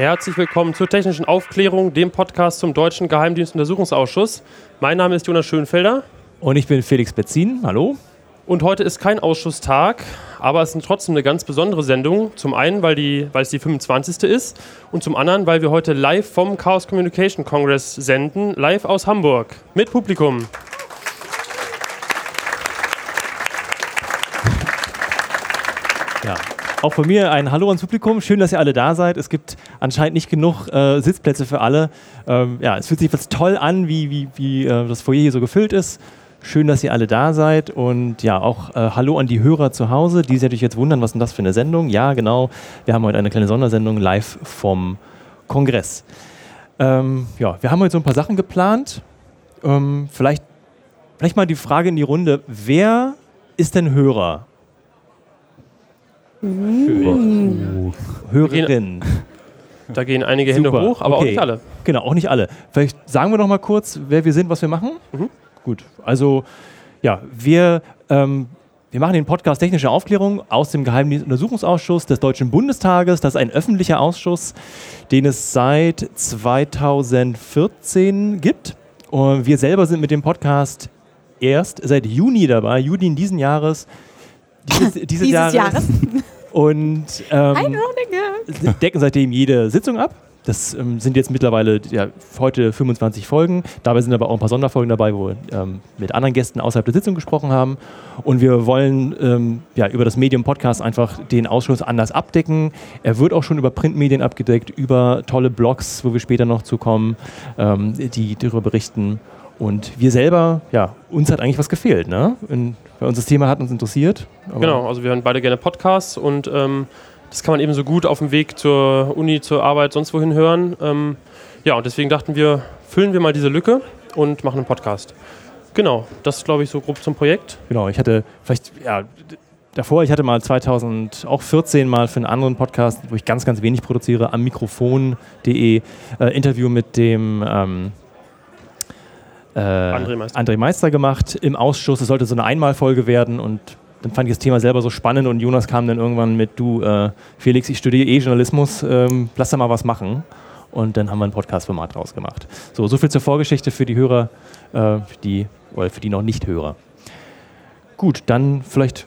Herzlich willkommen zur technischen Aufklärung, dem Podcast zum Deutschen Geheimdienstuntersuchungsausschuss. Mein Name ist Jonas Schönfelder. Und ich bin Felix Betzin. Hallo. Und heute ist kein Ausschusstag, aber es ist trotzdem eine ganz besondere Sendung. Zum einen, weil, die, weil es die 25. ist und zum anderen, weil wir heute live vom Chaos Communication Congress senden, live aus Hamburg mit Publikum. Ja. Auch von mir ein Hallo ans Publikum. Schön, dass ihr alle da seid. Es gibt anscheinend nicht genug äh, Sitzplätze für alle. Ähm, ja, es fühlt sich jetzt toll an, wie, wie, wie äh, das Foyer hier so gefüllt ist. Schön, dass ihr alle da seid und ja, auch äh, Hallo an die Hörer zu Hause, die sich jetzt wundern, was denn das für eine Sendung? Ja, genau, wir haben heute eine kleine Sondersendung live vom Kongress. Ähm, ja, wir haben heute so ein paar Sachen geplant. Ähm, vielleicht, vielleicht mal die Frage in die Runde, wer ist denn Hörer? Uh. Hörerin. Da gehen einige Hände Super, hoch, aber auch okay. nicht alle. Genau, auch nicht alle. Vielleicht sagen wir noch mal kurz, wer wir sind, was wir machen. Mhm. Gut, also ja, wir, ähm, wir machen den Podcast Technische Aufklärung aus dem Geheimdienstuntersuchungsausschuss des Deutschen Bundestages. Das ist ein öffentlicher Ausschuss, den es seit 2014 gibt. Und wir selber sind mit dem Podcast erst seit Juni dabei, Juni in diesen Jahres. Dieses, dieses, Dieses Jahres. Jahres. Und ähm, decken seitdem jede Sitzung ab. Das ähm, sind jetzt mittlerweile ja, heute 25 Folgen. Dabei sind aber auch ein paar Sonderfolgen dabei, wo wir ähm, mit anderen Gästen außerhalb der Sitzung gesprochen haben. Und wir wollen ähm, ja, über das Medium Podcast einfach den Ausschuss anders abdecken. Er wird auch schon über Printmedien abgedeckt, über tolle Blogs, wo wir später noch zu kommen, ähm, die darüber berichten. Und wir selber, ja, uns hat eigentlich was gefehlt, ne? Und, weil uns das Thema hat uns interessiert. Genau, also wir hören beide gerne Podcasts und ähm, das kann man eben so gut auf dem Weg zur Uni, zur Arbeit, sonst wohin hören. Ähm, ja, und deswegen dachten wir, füllen wir mal diese Lücke und machen einen Podcast. Genau, das glaube ich so grob zum Projekt. Genau, ich hatte vielleicht, ja, davor, ich hatte mal 2014 mal für einen anderen Podcast, wo ich ganz, ganz wenig produziere, am Mikrofon.de äh, Interview mit dem ähm, äh, André Meister. André Meister gemacht im Ausschuss. Es sollte so eine Einmalfolge werden und dann fand ich das Thema selber so spannend und Jonas kam dann irgendwann mit, du äh, Felix, ich studiere eh Journalismus, ähm, lass da mal was machen. Und dann haben wir ein Podcast-Format draus gemacht. So, so viel zur Vorgeschichte für die Hörer, äh, die, oder für die noch nicht Hörer. Gut, dann vielleicht,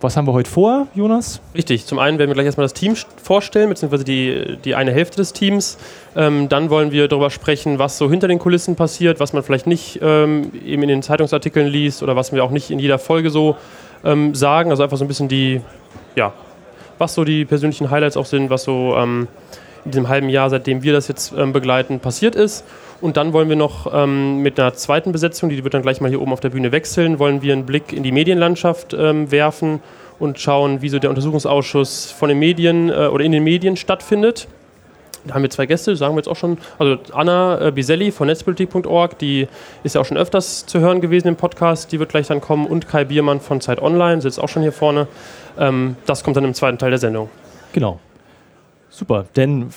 was haben wir heute vor, Jonas? Richtig, zum einen werden wir gleich erstmal das Team st- vorstellen, beziehungsweise die, die eine Hälfte des Teams. Ähm, dann wollen wir darüber sprechen, was so hinter den Kulissen passiert, was man vielleicht nicht ähm, eben in den Zeitungsartikeln liest oder was wir auch nicht in jeder Folge so ähm, sagen. Also einfach so ein bisschen die, ja, was so die persönlichen Highlights auch sind, was so ähm, in diesem halben Jahr, seitdem wir das jetzt ähm, begleiten, passiert ist. Und dann wollen wir noch ähm, mit einer zweiten Besetzung, die wird dann gleich mal hier oben auf der Bühne wechseln, wollen wir einen Blick in die Medienlandschaft ähm, werfen und schauen, wie so der Untersuchungsausschuss von den Medien äh, oder in den Medien stattfindet. Da haben wir zwei Gäste, sagen wir jetzt auch schon. Also Anna äh, Biselli von netzpolitik.org, die ist ja auch schon öfters zu hören gewesen im Podcast, die wird gleich dann kommen. Und Kai Biermann von Zeit Online sitzt auch schon hier vorne. Ähm, das kommt dann im zweiten Teil der Sendung. Genau. Super, denn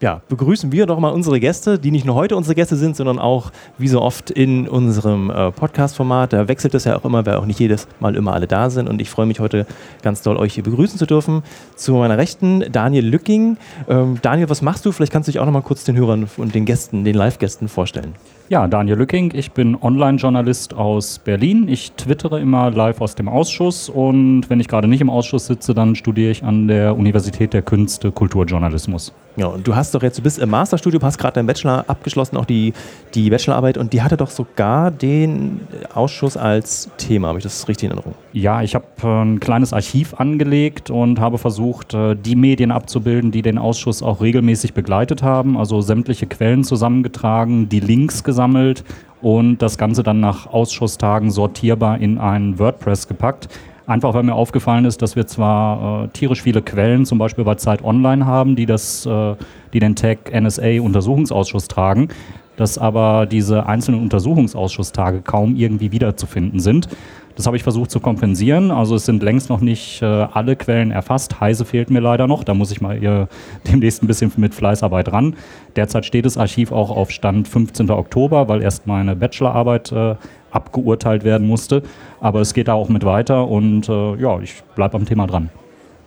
ja, begrüßen wir doch mal unsere Gäste, die nicht nur heute unsere Gäste sind, sondern auch wie so oft in unserem äh, Podcast-Format. Da wechselt es ja auch immer, weil auch nicht jedes Mal immer alle da sind. Und ich freue mich heute ganz doll, euch hier begrüßen zu dürfen. Zu meiner Rechten Daniel Lücking. Ähm, Daniel, was machst du? Vielleicht kannst du dich auch noch mal kurz den Hörern und den Gästen, den Live-Gästen vorstellen. Ja, Daniel Lücking, ich bin Online-Journalist aus Berlin. Ich twittere immer live aus dem Ausschuss und wenn ich gerade nicht im Ausschuss sitze, dann studiere ich an der Universität der Künste Kulturjournalismus. Ja, und du hast doch jetzt, du bist im Masterstudium, hast gerade deinen Bachelor abgeschlossen, auch die, die Bachelorarbeit, und die hatte doch sogar den Ausschuss als Thema. Habe ich das richtig in Erinnerung? Ja, ich habe äh, ein kleines Archiv angelegt und habe versucht, äh, die Medien abzubilden, die den Ausschuss auch regelmäßig begleitet haben. Also sämtliche Quellen zusammengetragen, die Links gesammelt und das Ganze dann nach Ausschusstagen sortierbar in ein WordPress gepackt. Einfach weil mir aufgefallen ist, dass wir zwar äh, tierisch viele Quellen, zum Beispiel bei Zeit Online haben, die, das, äh, die den Tag NSA-Untersuchungsausschuss tragen, dass aber diese einzelnen Untersuchungsausschusstage kaum irgendwie wiederzufinden sind. Das habe ich versucht zu kompensieren. Also es sind längst noch nicht äh, alle Quellen erfasst. Heise fehlt mir leider noch. Da muss ich mal äh, demnächst ein bisschen mit Fleißarbeit ran. Derzeit steht das Archiv auch auf Stand 15. Oktober, weil erst meine Bachelorarbeit äh, abgeurteilt werden musste. Aber es geht da auch mit weiter und äh, ja, ich bleibe am Thema dran.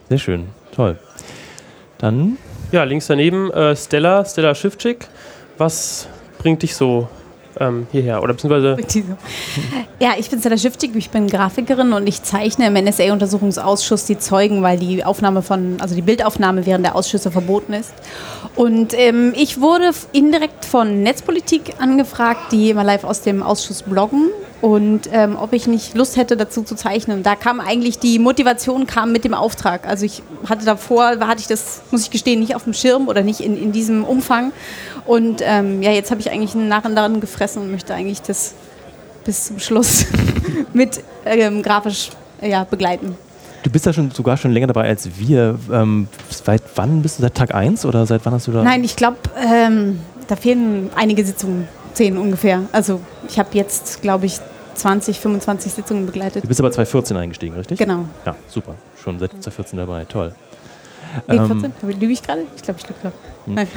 Sehr schön, toll. Dann Ja, links daneben äh, Stella, Stella Schiffczyk. Was bringt dich so ähm, hierher? Oder beziehungsweise. Ja, ich bin Stella Schiffczyk, ich bin Grafikerin und ich zeichne im NSA-Untersuchungsausschuss die Zeugen, weil die Aufnahme von, also die Bildaufnahme während der Ausschüsse verboten ist. Und ähm, ich wurde indirekt von Netzpolitik angefragt, die immer live aus dem Ausschuss bloggen und ähm, ob ich nicht Lust hätte, dazu zu zeichnen. Da kam eigentlich die Motivation kam mit dem Auftrag. Also ich hatte davor, hatte ich das, muss ich gestehen, nicht auf dem Schirm oder nicht in, in diesem Umfang. Und ähm, ja, jetzt habe ich eigentlich einen Narren daran gefressen und möchte eigentlich das bis zum Schluss mit ähm, grafisch ja, begleiten. Du bist ja schon sogar schon länger dabei als wir. Ähm, seit wann bist du? Seit Tag 1 oder seit wann hast du da? Nein, ich glaube, ähm, da fehlen einige Sitzungen zehn ungefähr. Also ich habe jetzt, glaube ich, 20, 25 Sitzungen begleitet. Du bist aber 2014 eingestiegen, richtig? Genau. Ja, super. Schon seit 2014 dabei. Toll. Nee, 14? Ähm, Lüge ich gerade? Ich glaube, ich lüge. Nein.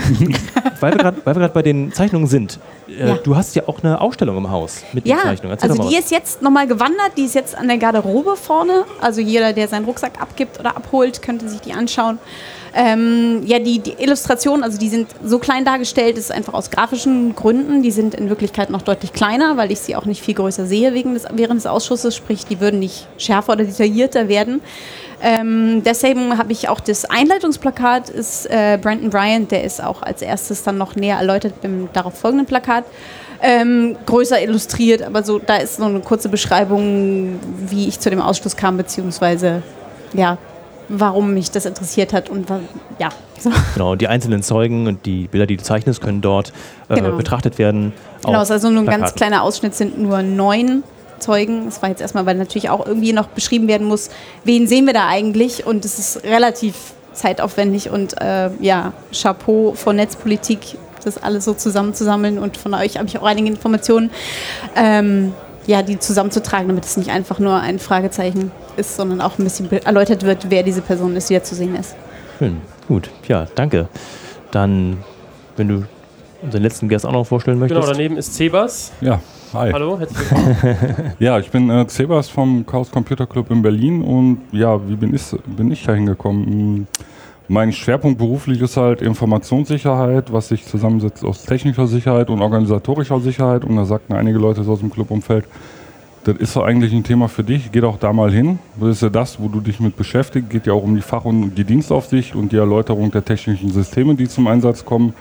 weil wir gerade bei den Zeichnungen sind. Äh, ja. Du hast ja auch eine Ausstellung im Haus mit ja, den Zeichnungen. Erzähl also die ist jetzt nochmal gewandert. Die ist jetzt an der Garderobe vorne. Also jeder, der seinen Rucksack abgibt oder abholt, könnte sich die anschauen. Ähm, ja, die, die, Illustrationen, also die sind so klein dargestellt, das ist einfach aus grafischen Gründen. Die sind in Wirklichkeit noch deutlich kleiner, weil ich sie auch nicht viel größer sehe wegen des, während des Ausschusses. Sprich, die würden nicht schärfer oder detaillierter werden. Ähm, deswegen habe ich auch das Einleitungsplakat, ist äh, Brandon Bryant, der ist auch als erstes dann noch näher erläutert im darauf folgenden Plakat. Ähm, größer illustriert, aber so, da ist so eine kurze Beschreibung, wie ich zu dem Ausschluss kam, beziehungsweise ja, warum mich das interessiert hat und ja. So. Genau, die einzelnen Zeugen und die Bilder, die du zeichnest, können dort äh, genau. betrachtet werden. Genau, also nur ein ganz kleiner Ausschnitt sind nur neun Zeugen. Das war jetzt erstmal, weil natürlich auch irgendwie noch beschrieben werden muss, wen sehen wir da eigentlich und es ist relativ zeitaufwendig und äh, ja, Chapeau von Netzpolitik, das alles so zusammenzusammeln und von euch habe ich auch einige Informationen. Ähm, ja, die zusammenzutragen, damit es nicht einfach nur ein Fragezeichen ist, sondern auch ein bisschen erläutert wird, wer diese Person ist, die da zu sehen ist. Schön, gut. Ja, danke. Dann, wenn du unseren letzten Gast auch noch vorstellen möchtest. Genau, daneben ist Cebas. Ja, hi. Hallo, herzlich willkommen. ja, ich bin äh, Cebas vom Chaos Computer Club in Berlin und ja, wie bin ich, bin ich da hingekommen? Mein Schwerpunkt beruflich ist halt Informationssicherheit, was sich zusammensetzt aus technischer Sicherheit und organisatorischer Sicherheit. Und da sagten einige Leute aus dem Clubumfeld, das ist doch eigentlich ein Thema für dich, geh doch da mal hin. Das ist ja das, wo du dich mit beschäftigst. Geht ja auch um die Fach- und die Dienstaufsicht und die Erläuterung der technischen Systeme, die zum Einsatz kommen.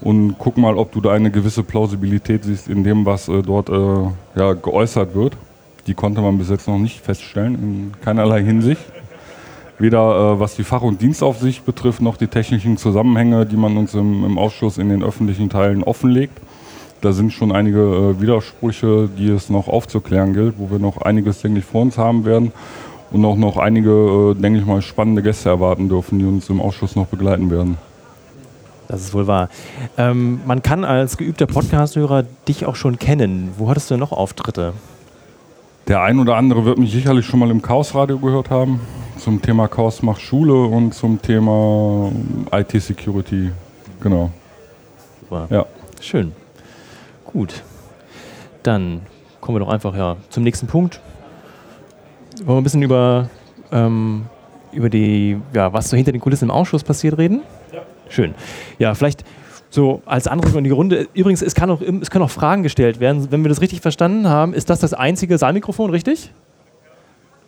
Und guck mal, ob du da eine gewisse Plausibilität siehst in dem, was äh, dort äh, ja, geäußert wird. Die konnte man bis jetzt noch nicht feststellen, in keinerlei Hinsicht weder äh, was die Fach- und Dienstaufsicht betrifft, noch die technischen Zusammenhänge, die man uns im, im Ausschuss in den öffentlichen Teilen offenlegt. Da sind schon einige äh, Widersprüche, die es noch aufzuklären gilt, wo wir noch einiges, denke ich, vor uns haben werden und auch noch einige, äh, denke ich mal, spannende Gäste erwarten dürfen, die uns im Ausschuss noch begleiten werden. Das ist wohl wahr. Ähm, man kann als geübter Podcast-Hörer dich auch schon kennen. Wo hattest du noch Auftritte? Der ein oder andere wird mich sicherlich schon mal im Chaos-Radio gehört haben zum Thema Chaos macht Schule und zum Thema IT-Security. Genau. Super. Ja. Schön. Gut. Dann kommen wir doch einfach ja, zum nächsten Punkt. Wollen wir ein bisschen über, ähm, über die, ja, was so hinter den Kulissen im Ausschuss passiert reden? Ja. Schön. Ja, vielleicht so als Anregung in die Runde. Übrigens, es, kann auch, es können auch Fragen gestellt werden. Wenn wir das richtig verstanden haben, ist das das einzige Saalmikrofon, richtig?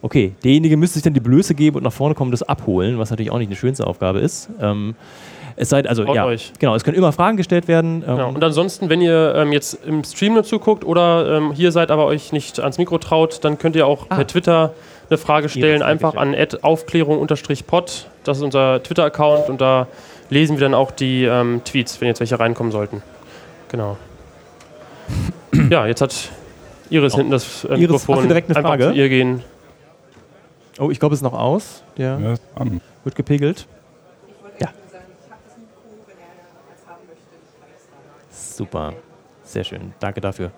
Okay, derjenige müsste sich dann die Blöße geben und nach vorne kommen, das abholen, was natürlich auch nicht eine schönste Aufgabe ist. Ähm, es sei, also, ja, euch. genau, es können immer Fragen gestellt werden. Ähm genau. Und ansonsten, wenn ihr ähm, jetzt im Stream nur zuguckt oder ähm, hier seid, aber euch nicht ans Mikro traut, dann könnt ihr auch ah. per Twitter eine Frage stellen, einfach an Aufklärung-pod. Das ist unser Twitter-Account und da lesen wir dann auch die ähm, Tweets, wenn jetzt welche reinkommen sollten. Genau. ja, jetzt hat Iris oh. hinten das äh, Iris, Mikrofon. direkt eine Frage? Einfach zu ihr gehen. Oh, ich glaube, es ist noch aus. Der ja, an. wird gepegelt. Ja. Super. Sehr schön. Danke dafür.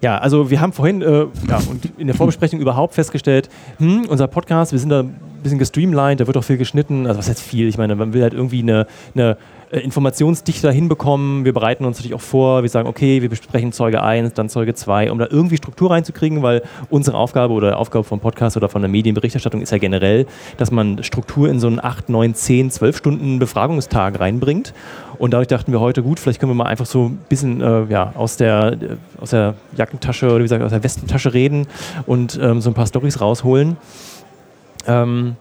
Ja, also wir haben vorhin äh, ja, und in der Vorbesprechung überhaupt festgestellt, hm, unser Podcast, wir sind da bisschen gestreamlined, da wird auch viel geschnitten. Also was heißt viel? Ich meine, man will halt irgendwie eine, eine äh, Informationsdichte hinbekommen. Wir bereiten uns natürlich auch vor. Wir sagen, okay, wir besprechen Zeuge 1, dann Zeuge 2, um da irgendwie Struktur reinzukriegen, weil unsere Aufgabe oder Aufgabe vom Podcast oder von der Medienberichterstattung ist ja generell, dass man Struktur in so einen 8, 9, 10, 12 Stunden Befragungstag reinbringt. Und dadurch dachten wir heute, gut, vielleicht können wir mal einfach so ein bisschen äh, ja, aus, der, äh, aus der Jackentasche oder wie gesagt, aus der Westentasche reden und ähm, so ein paar Storys rausholen. Ähm,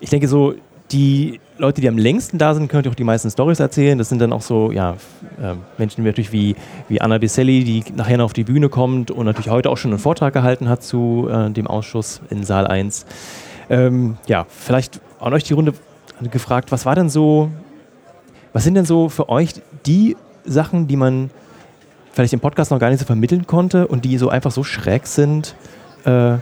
ich denke so, die Leute, die am längsten da sind, können auch die meisten Stories erzählen. Das sind dann auch so ja, äh, Menschen natürlich wie, wie Anna Biselli, die nachher noch auf die Bühne kommt und natürlich heute auch schon einen Vortrag gehalten hat zu äh, dem Ausschuss in Saal 1. Ähm, ja, vielleicht an euch die Runde gefragt, was war denn so, was sind denn so für euch die Sachen, die man vielleicht im Podcast noch gar nicht so vermitteln konnte und die so einfach so schräg sind, äh,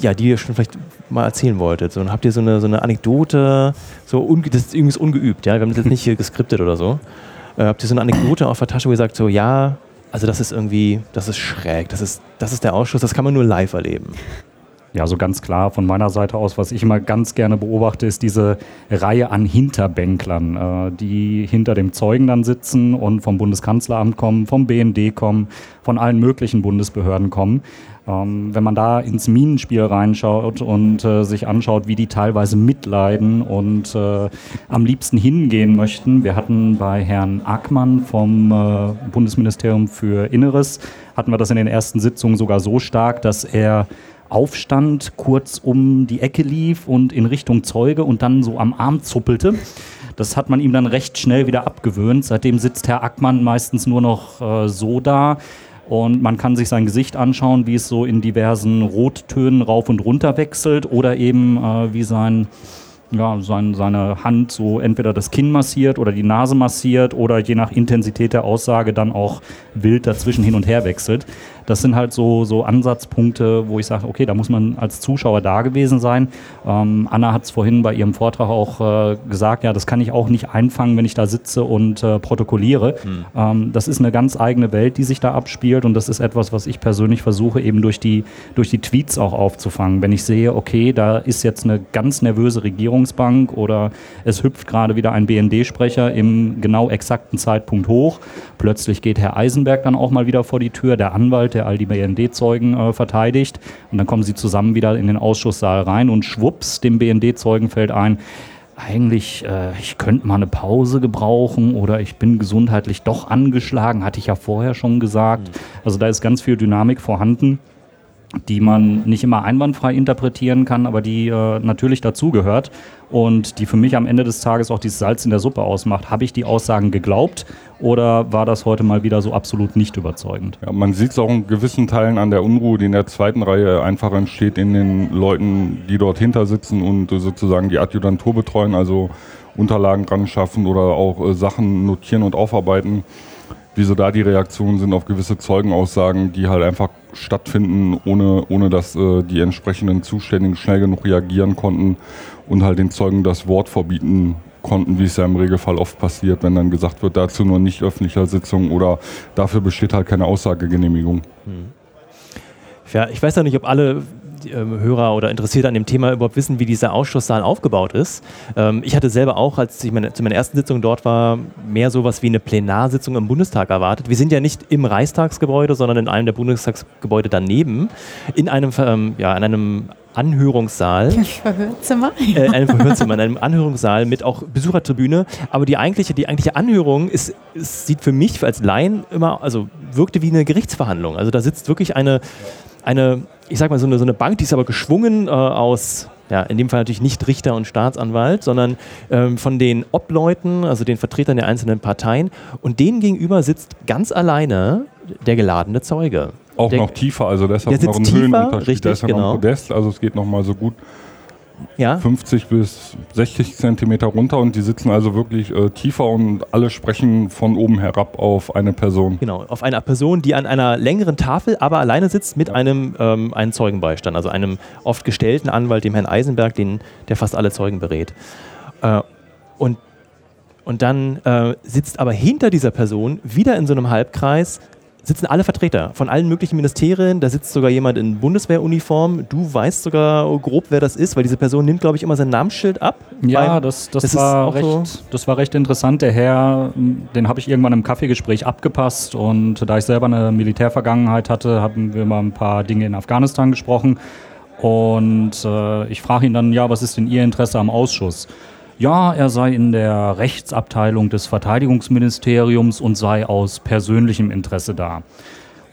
ja, die ihr schon vielleicht mal erzählen wolltet. So, habt ihr so eine, so eine Anekdote, so unge das ist irgendwie ungeübt, ja? Wir haben das jetzt nicht hier geskriptet oder so. Äh, habt ihr so eine Anekdote auf der Tasche, wo ihr sagt, so ja, also das ist irgendwie, das ist schräg, das ist, das ist der Ausschuss, das kann man nur live erleben. Ja, so ganz klar von meiner Seite aus, was ich immer ganz gerne beobachte, ist diese Reihe an Hinterbänklern, äh, die hinter dem Zeugen dann sitzen und vom Bundeskanzleramt kommen, vom BND kommen, von allen möglichen Bundesbehörden kommen. Ähm, wenn man da ins Minenspiel reinschaut und äh, sich anschaut, wie die teilweise mitleiden und äh, am liebsten hingehen möchten. Wir hatten bei Herrn Ackmann vom äh, Bundesministerium für Inneres, hatten wir das in den ersten Sitzungen sogar so stark, dass er aufstand, kurz um die Ecke lief und in Richtung Zeuge und dann so am Arm zuppelte. Das hat man ihm dann recht schnell wieder abgewöhnt. Seitdem sitzt Herr Ackmann meistens nur noch äh, so da und man kann sich sein Gesicht anschauen, wie es so in diversen Rottönen rauf und runter wechselt oder eben äh, wie sein, ja, sein, seine Hand so entweder das Kinn massiert oder die Nase massiert oder je nach Intensität der Aussage dann auch wild dazwischen hin und her wechselt. Das sind halt so, so Ansatzpunkte, wo ich sage, okay, da muss man als Zuschauer da gewesen sein. Ähm, Anna hat es vorhin bei ihrem Vortrag auch äh, gesagt, ja, das kann ich auch nicht einfangen, wenn ich da sitze und äh, protokolliere. Mhm. Ähm, das ist eine ganz eigene Welt, die sich da abspielt und das ist etwas, was ich persönlich versuche, eben durch die, durch die Tweets auch aufzufangen. Wenn ich sehe, okay, da ist jetzt eine ganz nervöse Regierungsbank oder es hüpft gerade wieder ein BND-Sprecher im genau exakten Zeitpunkt hoch, plötzlich geht Herr Eisenberg dann auch mal wieder vor die Tür, der Anwalt, der all die BND-Zeugen äh, verteidigt. Und dann kommen sie zusammen wieder in den Ausschusssaal rein und schwupps, dem BND-Zeugen fällt ein, eigentlich, äh, ich könnte mal eine Pause gebrauchen oder ich bin gesundheitlich doch angeschlagen, hatte ich ja vorher schon gesagt. Mhm. Also da ist ganz viel Dynamik vorhanden die man nicht immer einwandfrei interpretieren kann, aber die äh, natürlich dazugehört und die für mich am Ende des Tages auch dieses Salz in der Suppe ausmacht. Habe ich die Aussagen geglaubt oder war das heute mal wieder so absolut nicht überzeugend? Ja, man sieht es auch in gewissen Teilen an der Unruhe, die in der zweiten Reihe einfach entsteht in den Leuten, die dort hinter sitzen und äh, sozusagen die Adjutantur betreuen, also Unterlagen dran schaffen oder auch äh, Sachen notieren und aufarbeiten wieso da die Reaktionen sind auf gewisse Zeugenaussagen, die halt einfach stattfinden, ohne, ohne dass äh, die entsprechenden Zuständigen schnell genug reagieren konnten und halt den Zeugen das Wort verbieten konnten, wie es ja im Regelfall oft passiert, wenn dann gesagt wird, dazu nur nicht öffentlicher Sitzung oder dafür besteht halt keine Aussagegenehmigung. Hm. Ja, ich weiß ja nicht, ob alle ähm, Hörer oder Interessierte an dem Thema überhaupt wissen, wie dieser Ausschusssaal aufgebaut ist. Ähm, ich hatte selber auch, als ich meine, zu meiner ersten Sitzung dort war, mehr sowas wie eine Plenarsitzung im Bundestag erwartet. Wir sind ja nicht im Reichstagsgebäude, sondern in einem der Bundestagsgebäude daneben, in einem, ähm, ja, in einem Anhörungssaal. Verhörzimmer? Äh, einem Verhörzimmer, in einem Anhörungssaal mit auch Besuchertribüne. Aber die eigentliche, die eigentliche Anhörung ist, ist, sieht für mich als Laien immer, also wirkte wie eine Gerichtsverhandlung. Also da sitzt wirklich eine, eine ich sag mal, so eine, so eine Bank, die ist aber geschwungen äh, aus, ja, in dem Fall natürlich nicht Richter und Staatsanwalt, sondern ähm, von den Obleuten, also den Vertretern der einzelnen Parteien. Und denen gegenüber sitzt ganz alleine der geladene Zeuge. Auch der, noch tiefer, also deshalb noch ein Höhenunterschied. Richtig, da ist ja genau. noch ein Podest, also es geht noch mal so gut ja. 50 bis 60 Zentimeter runter und die sitzen also wirklich äh, tiefer und alle sprechen von oben herab auf eine Person. Genau, auf eine Person, die an einer längeren Tafel aber alleine sitzt mit ja. einem, ähm, einem Zeugenbeistand, also einem oft gestellten Anwalt, dem Herrn Eisenberg, den, der fast alle Zeugen berät. Äh, und, und dann äh, sitzt aber hinter dieser Person wieder in so einem Halbkreis sitzen alle Vertreter von allen möglichen Ministerien. Da sitzt sogar jemand in Bundeswehruniform. Du weißt sogar grob, wer das ist, weil diese Person nimmt, glaube ich, immer sein Namensschild ab. Ja, das, das, das war recht, so- das war recht interessant. Der Herr, den habe ich irgendwann im Kaffeegespräch abgepasst und da ich selber eine Militärvergangenheit hatte, haben wir mal ein paar Dinge in Afghanistan gesprochen. Und äh, ich frage ihn dann, ja, was ist denn Ihr Interesse am Ausschuss? Ja, er sei in der Rechtsabteilung des Verteidigungsministeriums und sei aus persönlichem Interesse da.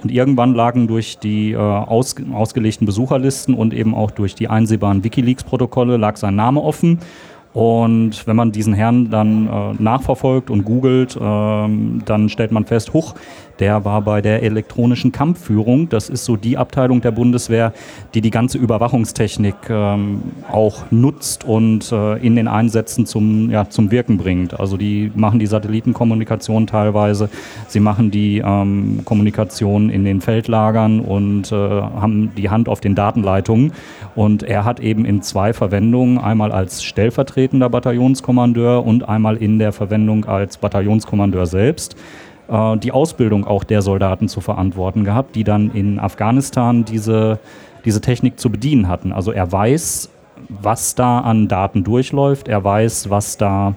Und irgendwann lagen durch die äh, aus, ausgelegten Besucherlisten und eben auch durch die einsehbaren Wikileaks-Protokolle lag sein Name offen. Und wenn man diesen Herrn dann äh, nachverfolgt und googelt, ähm, dann stellt man fest, huch, der war bei der elektronischen Kampfführung. Das ist so die Abteilung der Bundeswehr, die die ganze Überwachungstechnik ähm, auch nutzt und äh, in den Einsätzen zum, ja, zum Wirken bringt. Also die machen die Satellitenkommunikation teilweise, sie machen die ähm, Kommunikation in den Feldlagern und äh, haben die Hand auf den Datenleitungen. Und er hat eben in zwei Verwendungen, einmal als stellvertretender Bataillonskommandeur und einmal in der Verwendung als Bataillonskommandeur selbst, äh, die Ausbildung auch der Soldaten zu verantworten gehabt, die dann in Afghanistan diese, diese Technik zu bedienen hatten. Also er weiß, was da an Daten durchläuft, er weiß, was da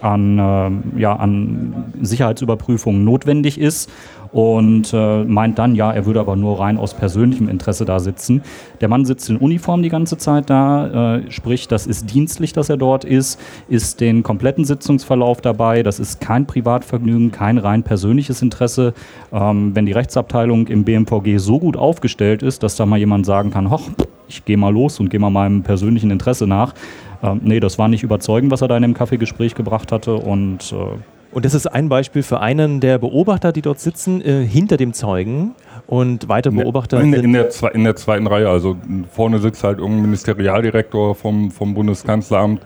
an, ähm, ja, an Sicherheitsüberprüfungen notwendig ist und äh, meint dann, ja, er würde aber nur rein aus persönlichem Interesse da sitzen. Der Mann sitzt in Uniform die ganze Zeit da, äh, sprich, das ist dienstlich, dass er dort ist, ist den kompletten Sitzungsverlauf dabei, das ist kein Privatvergnügen, kein rein persönliches Interesse. Ähm, wenn die Rechtsabteilung im BMVG so gut aufgestellt ist, dass da mal jemand sagen kann, hoch, ich gehe mal los und gehe mal meinem persönlichen Interesse nach. Ähm, nee, das war nicht überzeugend, was er da in dem Kaffeegespräch gebracht hatte und äh, Und das ist ein Beispiel für einen der Beobachter, die dort sitzen, äh, hinter dem Zeugen. Und weitere Beobachter in, der- sind in, der, in der zweiten Reihe, also vorne sitzt halt irgendein Ministerialdirektor vom, vom Bundeskanzleramt,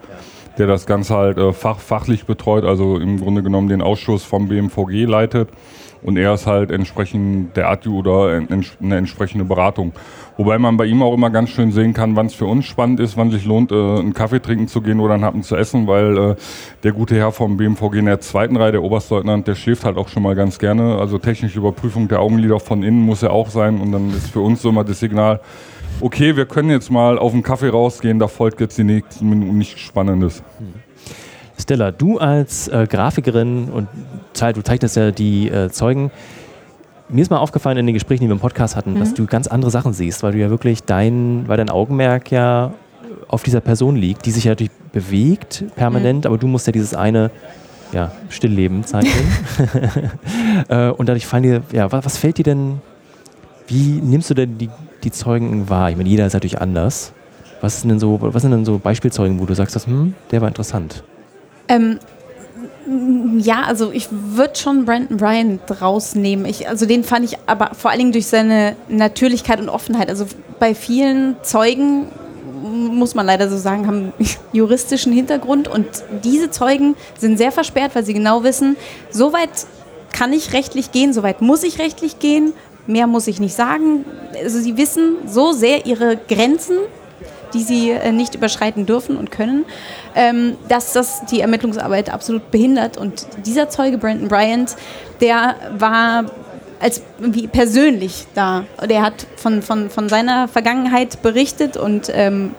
der das Ganze halt äh, fach, fachlich betreut, also im Grunde genommen den Ausschuss vom BMVG leitet. Und er ist halt entsprechend der ADU oder eine entsprechende Beratung. Wobei man bei ihm auch immer ganz schön sehen kann, wann es für uns spannend ist, wann sich lohnt, äh, einen Kaffee trinken zu gehen oder einen Happen zu essen, weil äh, der gute Herr vom BMVG in der zweiten Reihe, der Oberstleutnant, der schläft halt auch schon mal ganz gerne. Also technische Überprüfung der Augenlider von innen muss ja auch sein und dann ist für uns so immer das Signal, okay, wir können jetzt mal auf den Kaffee rausgehen, da folgt jetzt die nächsten Minuten nichts Spannendes. Stella, du als äh, Grafikerin und du zeichnest ja die äh, Zeugen. Mir ist mal aufgefallen in den Gesprächen, die wir im Podcast hatten, dass du ganz andere Sachen siehst, weil du ja wirklich dein, weil dein Augenmerk ja auf dieser Person liegt, die sich ja natürlich bewegt permanent, aber du musst ja dieses eine ja, Stillleben zeichnen. äh, und dadurch fallen dir, ja, was, was fällt dir denn, wie nimmst du denn die, die Zeugen wahr? Ich meine, jeder ist natürlich anders. Was sind denn so, was sind denn so Beispielzeugen, wo du sagst, dass, hm, der war interessant? Ähm, ja, also ich würde schon Brandon Bryan rausnehmen. Ich, also den fand ich aber vor allen Dingen durch seine Natürlichkeit und Offenheit. Also bei vielen Zeugen muss man leider so sagen, haben juristischen Hintergrund und diese Zeugen sind sehr versperrt, weil sie genau wissen, so weit kann ich rechtlich gehen, so weit muss ich rechtlich gehen, mehr muss ich nicht sagen. Also sie wissen so sehr ihre Grenzen, die sie äh, nicht überschreiten dürfen und können, ähm, dass das die Ermittlungsarbeit absolut behindert. Und dieser Zeuge, Brandon Bryant, der war als wie persönlich da. Der hat von, von, von seiner Vergangenheit berichtet und ähm,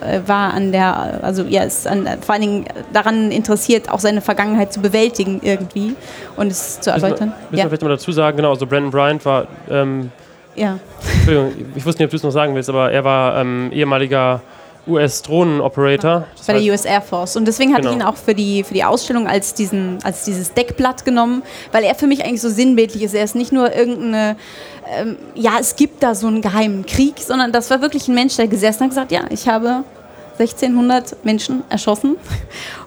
äh, war an der, also ja, ist an, vor allen Dingen daran interessiert, auch seine Vergangenheit zu bewältigen irgendwie und es zu Müssen wir, erläutern. müssen wir Ja, vielleicht mal dazu sagen, genau, also Brandon Bryant war, ähm, ja. Entschuldigung, ich wusste nicht, ob du es noch sagen willst, aber er war ähm, ehemaliger US-Drohnen-Operator. Bei der heißt- US Air Force. Und deswegen hatte ich ihn Genau. auch für die, für die Ausstellung als, diesen, als dieses Deckblatt genommen, weil er für mich eigentlich so sinnbildlich ist. Er ist nicht nur irgendeine, ähm, ja, es gibt da so einen geheimen Krieg, sondern das war wirklich ein Mensch, der gesessen hat und gesagt, ja, ich habe 1600 Menschen erschossen.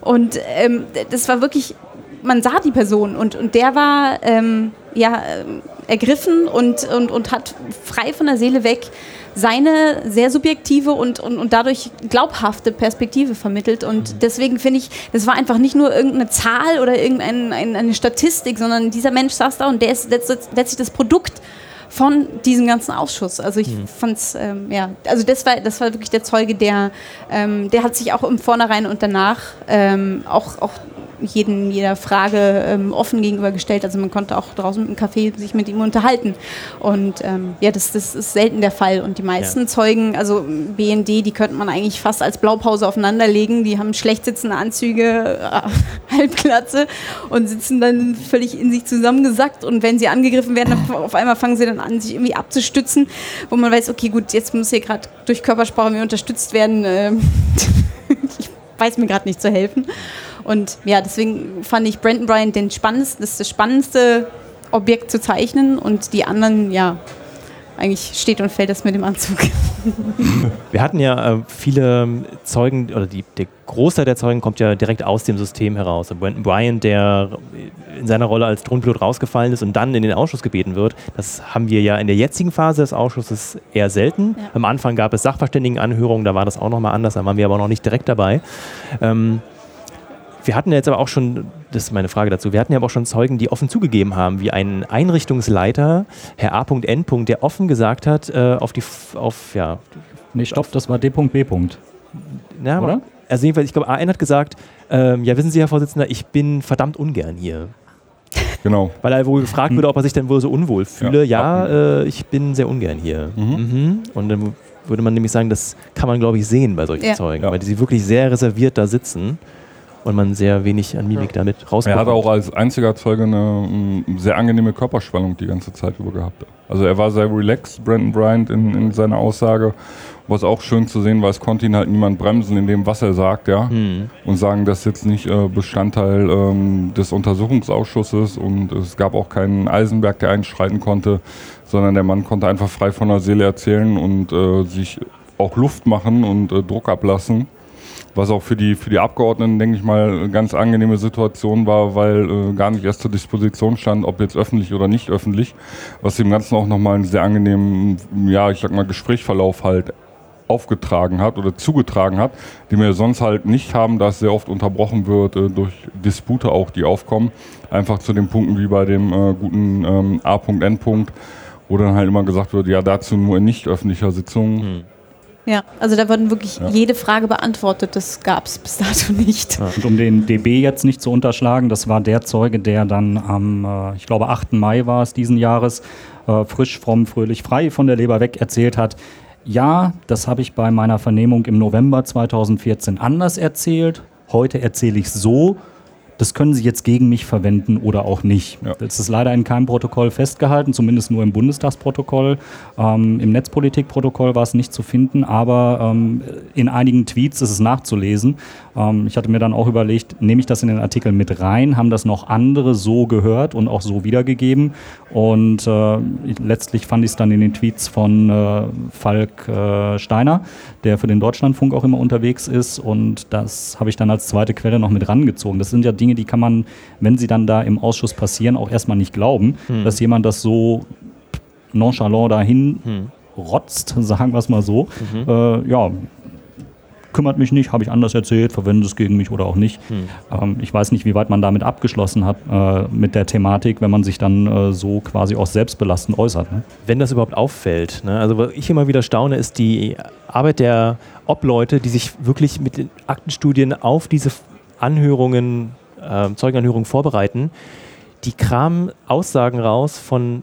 Und ähm, das war wirklich, man sah die Person und, und der war ähm, ja, ähm, ergriffen und, und, und hat frei von der Seele weg seine sehr subjektive und, und, und dadurch glaubhafte Perspektive vermittelt. Und deswegen finde ich, das war einfach nicht nur irgendeine Zahl oder irgendeine Statistik, sondern dieser Mensch saß da und der ist letzt- letztlich das Produkt von diesem ganzen Ausschuss. Also ich fand's, ähm, ja, also das war, das war wirklich der Zeuge, der, ähm, der hat sich auch im Vornherein und danach ähm, auch, auch jeden, jeder Frage ähm, offen gegenübergestellt. Also man konnte auch draußen im Café sich mit ihm unterhalten. Und ähm, ja, das, das ist selten der Fall. Und die meisten ja. Zeugen, also BND, die könnte man eigentlich fast als Blaupause aufeinanderlegen. Die haben schlecht sitzende Anzüge, äh, Halbglatze und sitzen dann völlig in sich zusammengesackt. Und wenn sie angegriffen werden, auf einmal fangen sie dann an, sich irgendwie abzustützen, wo man weiß, okay, gut, jetzt muss hier gerade durch Körpersprache mir unterstützt werden. Ähm, ich weiß mir gerade nicht zu helfen. Und ja, deswegen fand ich Brandon Bryant den spannendsten, das, das spannendste Objekt zu zeichnen und die anderen, ja, eigentlich steht und fällt das mit dem Anzug. Wir hatten ja äh, viele Zeugen, oder die, der Großteil der Zeugen kommt ja direkt aus dem System heraus. Brandon Bryant, der in seiner Rolle als Drohnenpilot rausgefallen ist und dann in den Ausschuss gebeten wird, das haben wir ja in der jetzigen Phase des Ausschusses eher selten. Ja. Am Anfang gab es Sachverständigenanhörungen, da war das auch nochmal anders, da waren wir aber noch nicht direkt dabei. Ähm, wir hatten ja jetzt aber auch schon, das ist meine Frage dazu, wir hatten ja aber auch schon Zeugen, die offen zugegeben haben, wie ein Einrichtungsleiter, Herr A.N., der offen gesagt hat, äh, auf die, auf, ja. Nee, stopp, das war D.B. Ja, Oder? Also jedenfalls, ich glaube, A.N. hat gesagt, ähm, ja, wissen Sie, Herr Vorsitzender, ich bin verdammt ungern hier. Genau. Weil er wohl gefragt wurde, ob er sich denn wohl so unwohl fühle. Ja, ja äh, ich bin sehr ungern hier. Mhm. Mhm. Und dann würde man nämlich sagen, das kann man, glaube ich, sehen bei solchen ja. Zeugen, ja. weil die wirklich sehr reserviert da sitzen und man sehr wenig an Mimik damit rauskommt. Er hatte auch als einziger Zeuge eine, eine, sehr angenehme Körperspannung die ganze Zeit über gehabt. Also er war sehr relaxed, Brandon Bryant, in, in seiner Aussage. Was auch schön zu sehen war, es konnte ihn halt niemand bremsen in dem, was er sagt, ja. Mhm. Und sagen, das ist jetzt nicht äh, Bestandteil ähm, des Untersuchungsausschusses und es gab auch keinen Eisenberg, der einschreiten konnte, sondern der Mann konnte einfach frei von der Seele erzählen und äh, sich auch Luft machen und äh, Druck ablassen was auch für die, für die Abgeordneten, denke ich mal, eine ganz angenehme Situation war, weil äh, gar nicht erst zur Disposition stand, ob jetzt öffentlich oder nicht öffentlich, was dem Ganzen auch nochmal einen sehr angenehmen, ja, ich sag mal, Gesprächsverlauf halt aufgetragen hat oder zugetragen hat, die wir sonst halt nicht haben, da es sehr oft unterbrochen wird äh, durch Dispute auch, die aufkommen. Einfach zu den Punkten wie bei dem äh, guten ähm, A.N. wo dann halt immer gesagt wird, ja, dazu nur in nicht öffentlicher Sitzung. Hm. Ja, also da wurden wirklich ja. jede Frage beantwortet. Das gab es bis dato nicht. Und um den DB jetzt nicht zu unterschlagen, das war der Zeuge, der dann am, äh, ich glaube, 8. Mai war es diesen Jahres, äh, frisch, fromm, fröhlich, frei von der Leber weg erzählt hat. Ja, das habe ich bei meiner Vernehmung im November 2014 anders erzählt. Heute erzähle ich so das können Sie jetzt gegen mich verwenden oder auch nicht. Ja. Das ist leider in keinem Protokoll festgehalten, zumindest nur im Bundestagsprotokoll. Ähm, Im Netzpolitikprotokoll war es nicht zu finden, aber ähm, in einigen Tweets ist es nachzulesen. Ähm, ich hatte mir dann auch überlegt, nehme ich das in den Artikel mit rein? Haben das noch andere so gehört und auch so wiedergegeben? Und äh, letztlich fand ich es dann in den Tweets von äh, Falk äh, Steiner, der für den Deutschlandfunk auch immer unterwegs ist. Und das habe ich dann als zweite Quelle noch mit rangezogen. Das sind ja Dinge, die kann man, wenn sie dann da im Ausschuss passieren, auch erstmal nicht glauben, hm. dass jemand das so nonchalant dahin hm. rotzt, sagen wir es mal so. Mhm. Äh, ja, kümmert mich nicht, habe ich anders erzählt, verwende es gegen mich oder auch nicht. Hm. Ähm, ich weiß nicht, wie weit man damit abgeschlossen hat äh, mit der Thematik, wenn man sich dann äh, so quasi auch selbstbelastend äußert. Ne? Wenn das überhaupt auffällt. Ne? Also was ich immer wieder staune, ist die Arbeit der Obleute, die sich wirklich mit den Aktenstudien auf diese Anhörungen äh, Zeugenanhörung vorbereiten, die kramen Aussagen raus von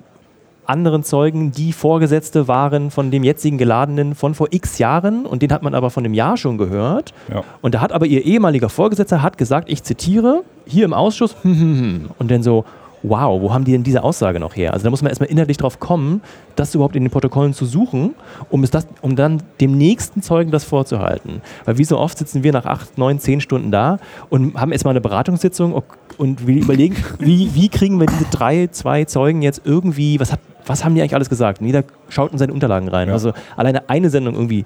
anderen Zeugen, die Vorgesetzte waren von dem jetzigen Geladenen von vor x Jahren und den hat man aber von einem Jahr schon gehört. Ja. Und da hat aber ihr ehemaliger Vorgesetzter hat gesagt, ich zitiere, hier im Ausschuss, und dann so, wow, wo haben die denn diese Aussage noch her? Also da muss man erstmal inhaltlich drauf kommen, das überhaupt in den Protokollen zu suchen, um, es das, um dann dem nächsten Zeugen das vorzuhalten. Weil wie so oft sitzen wir nach acht, neun, zehn Stunden da und haben erstmal eine Beratungssitzung und wir überlegen, wie, wie kriegen wir diese drei, zwei Zeugen jetzt irgendwie, was, hat, was haben die eigentlich alles gesagt? Und jeder schaut in seine Unterlagen rein. Ja. Also alleine eine Sendung irgendwie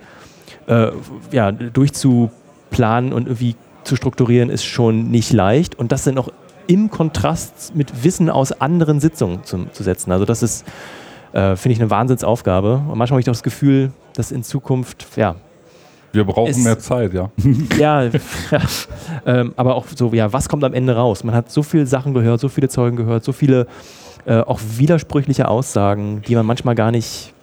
äh, ja, durchzuplanen und irgendwie zu strukturieren, ist schon nicht leicht. Und das sind auch im Kontrast mit Wissen aus anderen Sitzungen zu, zu setzen. Also das ist, äh, finde ich, eine Wahnsinnsaufgabe. Und manchmal habe ich auch das Gefühl, dass in Zukunft, ja. Wir brauchen mehr Zeit, ja. ja, ja ähm, aber auch so, ja, was kommt am Ende raus? Man hat so viele Sachen gehört, so viele Zeugen gehört, so viele äh, auch widersprüchliche Aussagen, die man manchmal gar nicht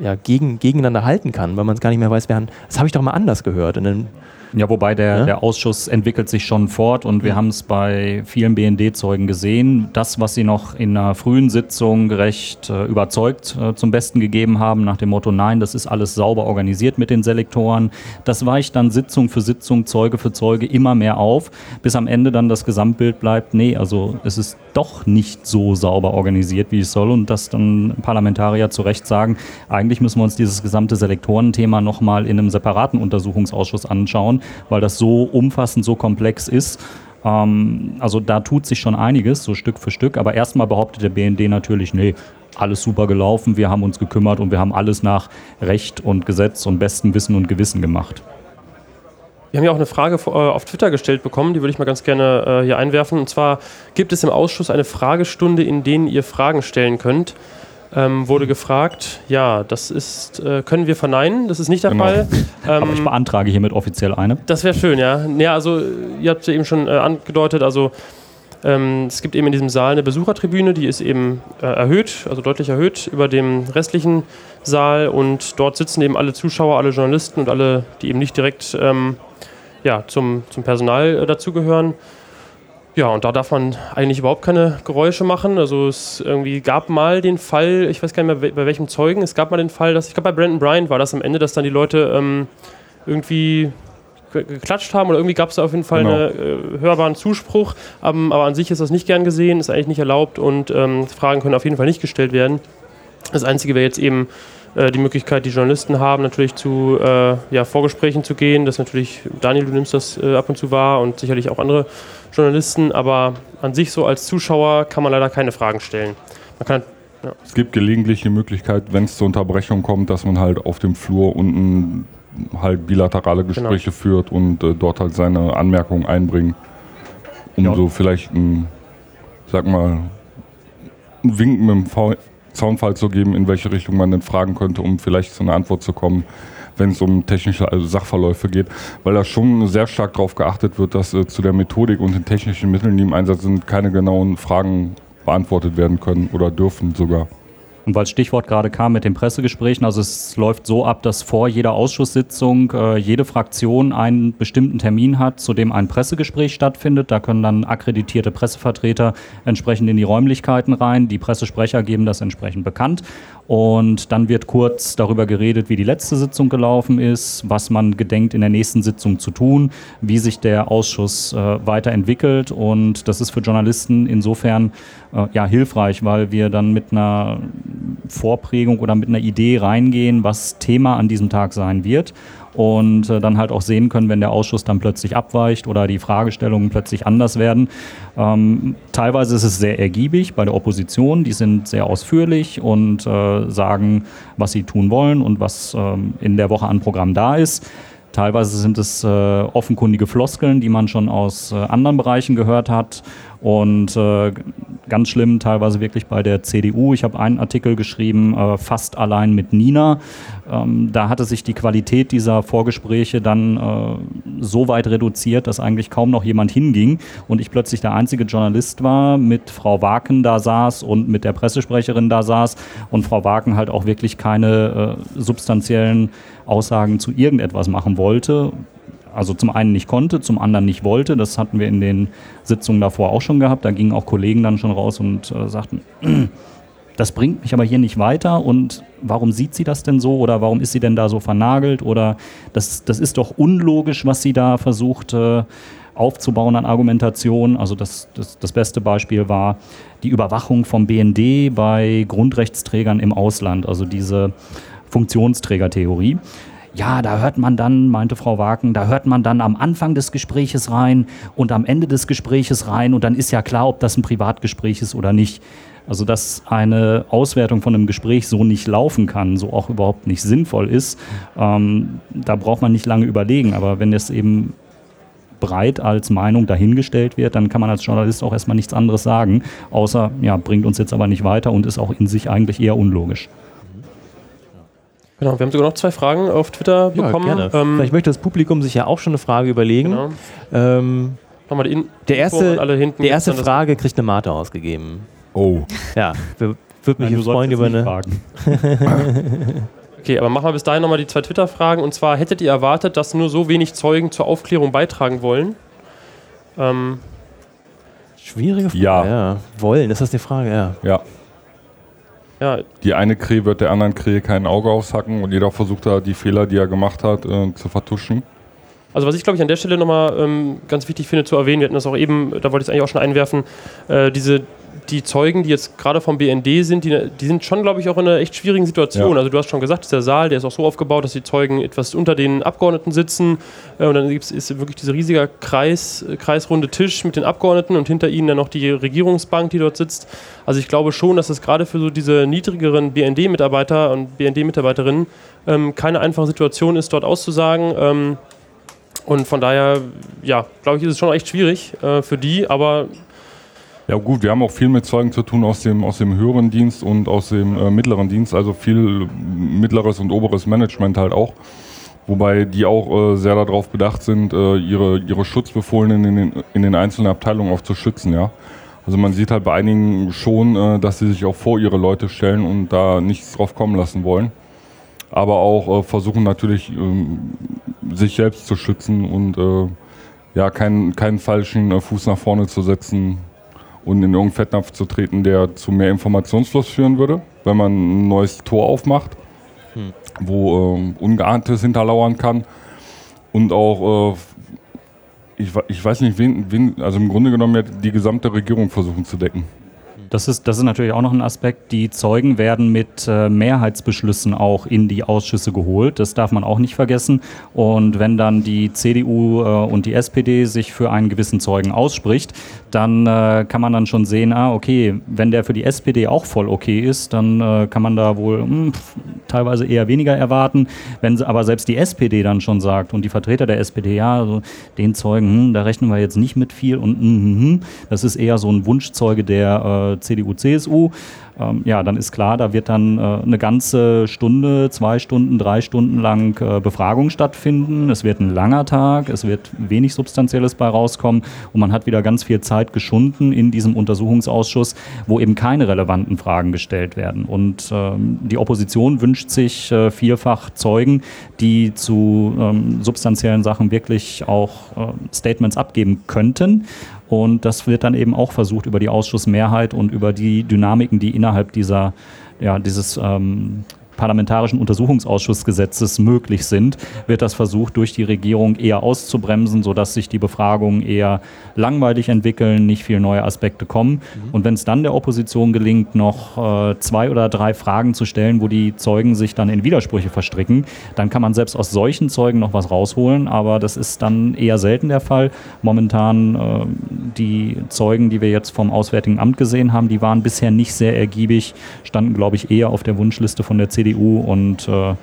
ja, gegen, gegeneinander halten kann, weil man es gar nicht mehr weiß, wer, das habe ich doch mal anders gehört. Und dann Ja, wobei der, Ja? der Ausschuss entwickelt sich schon fort und wir haben es bei vielen BND-Zeugen gesehen. Das, was sie noch in einer frühen Sitzung recht äh, überzeugt äh, zum Besten gegeben haben, nach dem Motto, nein, das ist alles sauber organisiert mit den Selektoren, das weicht dann Sitzung für Sitzung, Zeuge für Zeuge immer mehr auf, bis am Ende dann das Gesamtbild bleibt, nee, also es ist doch nicht so sauber organisiert, wie es soll und dass dann Parlamentarier zu Recht sagen, eigentlich müssen wir uns dieses gesamte Selektorenthema nochmal in einem separaten Untersuchungsausschuss anschauen, weil das so umfassend, so komplex ist. Ähm, also da tut sich schon einiges, so Stück für Stück, aber erstmal behauptet der BND natürlich, nee, alles super gelaufen, wir haben uns gekümmert und wir haben alles nach Recht und Gesetz und bestem Wissen und Gewissen gemacht. Wir haben ja auch eine Frage äh, auf Twitter gestellt bekommen, die würde ich mal ganz gerne äh, hier einwerfen. Und zwar gibt es im Ausschuss eine Fragestunde, in denen ihr Fragen stellen könnt. Ähm, wurde gefragt, ja, das ist, äh, können wir verneinen, das ist nicht der Genau. Fall. Aber ich Ähm, beantrage hiermit offiziell eine. das wäre schön, ja. Ja, also ihr habt es ja eben schon äh, angedeutet, also ähm, es gibt eben in diesem Saal eine Besuchertribüne, die ist eben äh, erhöht, also deutlich erhöht über dem restlichen Saal und dort sitzen eben alle Zuschauer, alle Journalisten und alle, die eben nicht direkt ähm, ja, zum, zum Personal äh, dazugehören. Ja, und da darf man eigentlich überhaupt keine Geräusche machen. Also es irgendwie gab mal den Fall, ich weiß gar nicht mehr bei welchem Zeugen, es gab mal den Fall, dass, ich glaube bei Brandon Bryant war das am Ende, dass dann die Leute ähm, irgendwie ge- geklatscht haben oder irgendwie gab es da auf jeden Fall Genau. einen äh, hörbaren Zuspruch. Ähm, aber an sich ist das nicht gern gesehen, ist eigentlich nicht erlaubt und ähm, Fragen können auf jeden Fall nicht gestellt werden. Das Einzige wäre jetzt eben die Möglichkeit, die Journalisten haben, natürlich zu äh, ja, Vorgesprächen zu gehen. Das natürlich, Daniel, du nimmst das äh, ab und zu wahr und sicherlich auch andere Journalisten, aber an sich so als Zuschauer kann man leider keine Fragen stellen. Kann Es gibt gelegentlich die Möglichkeit, wenn es zur Unterbrechung kommt, dass man halt auf dem Flur unten halt bilaterale Gespräche führt und äh, dort halt seine Anmerkungen einbringt, um Ja. so vielleicht ein, sag mal, ein Wink mit dem Zaunfall zu geben, in welche Richtung man denn fragen könnte, um vielleicht zu einer Antwort zu kommen, wenn es um technische also Sachverläufe geht, weil da schon sehr stark darauf geachtet wird, dass äh, zu der Methodik und den technischen Mitteln, die im Einsatz sind, keine genauen Fragen beantwortet werden können oder dürfen sogar. Und weil Stichwort gerade kam mit den Pressegesprächen, also es läuft so ab, dass vor jeder Ausschusssitzung äh, jede Fraktion einen bestimmten Termin hat, zu dem ein Pressegespräch stattfindet. Da können dann akkreditierte Pressevertreter entsprechend in die Räumlichkeiten rein. Die Pressesprecher geben das entsprechend bekannt. Und dann wird kurz darüber geredet, wie die letzte Sitzung gelaufen ist, was man gedenkt in der nächsten Sitzung zu tun, wie sich der Ausschuss äh, weiterentwickelt. Und das ist für Journalisten insofern äh, ja, hilfreich, weil wir dann mit einer Vorprägung oder mit einer Idee reingehen, was Thema an diesem Tag sein wird. Und äh, dann halt auch sehen können, wenn der Ausschuss dann plötzlich abweicht oder die Fragestellungen plötzlich anders werden. Ähm, teilweise ist es sehr ergiebig bei der Opposition. Die sind sehr ausführlich und äh, sagen, was sie tun wollen und was ähm, in der Woche an Programm da ist. Teilweise sind es äh, offenkundige Floskeln, die man schon aus äh, anderen Bereichen gehört hat. Und äh, ganz schlimm teilweise wirklich bei der CDU. Ich habe einen Artikel geschrieben, äh, fast allein mit Nina. Ähm, da hatte sich die Qualität dieser Vorgespräche dann äh, so weit reduziert, dass eigentlich kaum noch jemand hinging und ich plötzlich der einzige Journalist war, mit Frau Waken da saß und mit der Pressesprecherin da saß und Frau Waken halt auch wirklich keine äh, substanziellen Aussagen zu irgendetwas machen wollte. Also zum einen nicht konnte, zum anderen nicht wollte. Das hatten wir in den Sitzungen davor auch schon gehabt. Da gingen auch Kollegen dann schon raus und äh, sagten, das bringt mich aber hier nicht weiter und warum sieht sie das denn so oder warum ist sie denn da so vernagelt oder das, das ist doch unlogisch, was sie da versucht äh, aufzubauen an Argumentation. Also das, das, das beste Beispiel war die Überwachung vom BND bei Grundrechtsträgern im Ausland, also diese Funktionsträgertheorie. Ja, da hört man dann, meinte Frau Waken, da hört man dann am Anfang des Gespräches rein und am Ende des Gespräches rein und dann ist ja klar, ob das ein Privatgespräch ist oder nicht. Also, dass eine Auswertung von einem Gespräch so nicht laufen kann, so auch überhaupt nicht sinnvoll ist, ähm, da braucht man nicht lange überlegen. Aber wenn es eben breit als Meinung dahingestellt wird, dann kann man als Journalist auch erstmal nichts anderes sagen, außer, ja, bringt uns jetzt aber nicht weiter und ist auch in sich eigentlich eher unlogisch. Genau, wir haben sogar noch zwei Fragen auf Twitter Ja, bekommen. gerne. Ähm, Vielleicht möchte das Publikum sich ja auch schon eine Frage überlegen. genau. Ähm, Nochmal die In der erste, alle hinten die erste Frage kriegt eine Mate ausgegeben. Oh. Ja, würde mich Nein, freuen über eine. fragen. Okay, aber machen wir bis dahin nochmal die zwei Twitter-Fragen. Und zwar, hättet ihr erwartet, dass nur so wenig Zeugen zur Aufklärung beitragen wollen? Ähm, Schwierige Frage. Ja. ja. Wollen, ist das die Frage? Ja. Ja. Ja, Die eine Krähe wird der anderen Krähe kein Auge aushacken und jeder versucht da die Fehler, die er gemacht hat, äh, zu vertuschen. Also was ich glaube ich an der Stelle nochmal ähm, ganz wichtig finde zu erwähnen, wir hatten das auch eben, da wollte ich es eigentlich auch schon einwerfen, äh, diese die Zeugen, die jetzt gerade vom BND sind, die, die sind schon, glaube ich, auch in einer echt schwierigen Situation. Ja. Also du hast schon gesagt, der Saal, der ist auch so aufgebaut, dass die Zeugen etwas unter den Abgeordneten sitzen äh, und dann gibt's, ist wirklich dieser riesige Kreis, äh, kreisrunde Tisch mit den Abgeordneten und hinter ihnen dann noch die Regierungsbank, die dort sitzt. Also ich glaube schon, dass es gerade für so diese niedrigeren BND-Mitarbeiter und BND-Mitarbeiterinnen ähm, keine einfache Situation ist, dort auszusagen. Ähm, und von daher, ja, glaube ich, ist es schon echt schwierig äh, für die, aber Ja gut, wir haben auch viel mit Zeugen zu tun aus dem, aus dem höheren Dienst und aus dem äh, mittleren Dienst, also viel mittleres und oberes Management halt auch. Wobei die auch äh, sehr darauf bedacht sind, äh, ihre, ihre Schutzbefohlenen in den, in den einzelnen Abteilungen auch zu schützen, ja. Also man sieht halt bei einigen schon, äh, dass sie sich auch vor ihre Leute stellen und da nichts drauf kommen lassen wollen. Aber auch äh, versuchen natürlich, ähm, sich selbst zu schützen und äh, ja, keinen, keinen falschen äh, Fuß nach vorne zu setzen und in irgendeinen Fettnapf zu treten, der zu mehr Informationsfluss führen würde, wenn man ein neues Tor aufmacht, wo ähm, Ungeahntes hinterlauern kann. Und auch, äh, ich, ich weiß nicht, wen, wen, also im Grunde genommen ja die gesamte Regierung versuchen zu decken. Das ist, das ist natürlich auch noch ein Aspekt. Die Zeugen werden mit äh, Mehrheitsbeschlüssen auch in die Ausschüsse geholt. Das darf man auch nicht vergessen. Und wenn dann die CDU äh, und die SPD sich für einen gewissen Zeugen ausspricht, dann äh, kann man dann schon sehen, ah, okay, wenn der für die SPD auch voll okay ist, dann kann man da wohl hm, pf, teilweise eher weniger erwarten. Wenn aber selbst die SPD dann schon sagt und die Vertreter der SPD, ja, also den Zeugen, hm, da rechnen wir jetzt nicht mit viel und hm, hm, hm, das ist eher so ein Wunschzeuge der CDU, CSU. Ähm, ja, dann ist klar, da wird dann äh, eine ganze Stunde, zwei Stunden, drei Stunden lang äh, Befragung stattfinden. Es wird ein langer Tag, es wird wenig Substanzielles bei rauskommen und man hat wieder ganz viel Zeit geschunden in diesem Untersuchungsausschuss, wo eben keine relevanten Fragen gestellt werden. Und ähm, die Opposition wünscht sich äh, vielfach Zeugen, die zu ähm, substanziellen Sachen wirklich auch äh, Statements abgeben könnten. Und das wird dann eben auch versucht über die Ausschussmehrheit und über die Dynamiken, die innerhalb dieser, ja, dieses ähm, parlamentarischen Untersuchungsausschussgesetzes möglich sind, wird das versucht, durch die Regierung eher auszubremsen, sodass sich die Befragungen eher langweilig entwickeln, nicht viel neue Aspekte kommen. Und wenn es dann der Opposition gelingt, noch äh, zwei oder drei Fragen zu stellen, wo die Zeugen sich dann in Widersprüche verstricken, dann kann man selbst aus solchen Zeugen noch was rausholen, aber das ist dann eher selten der Fall. Momentan äh, die Zeugen, die wir jetzt vom Auswärtigen Amt gesehen haben, die waren bisher nicht sehr ergiebig, standen, glaube ich, eher auf der Wunschliste von der CDU und äh,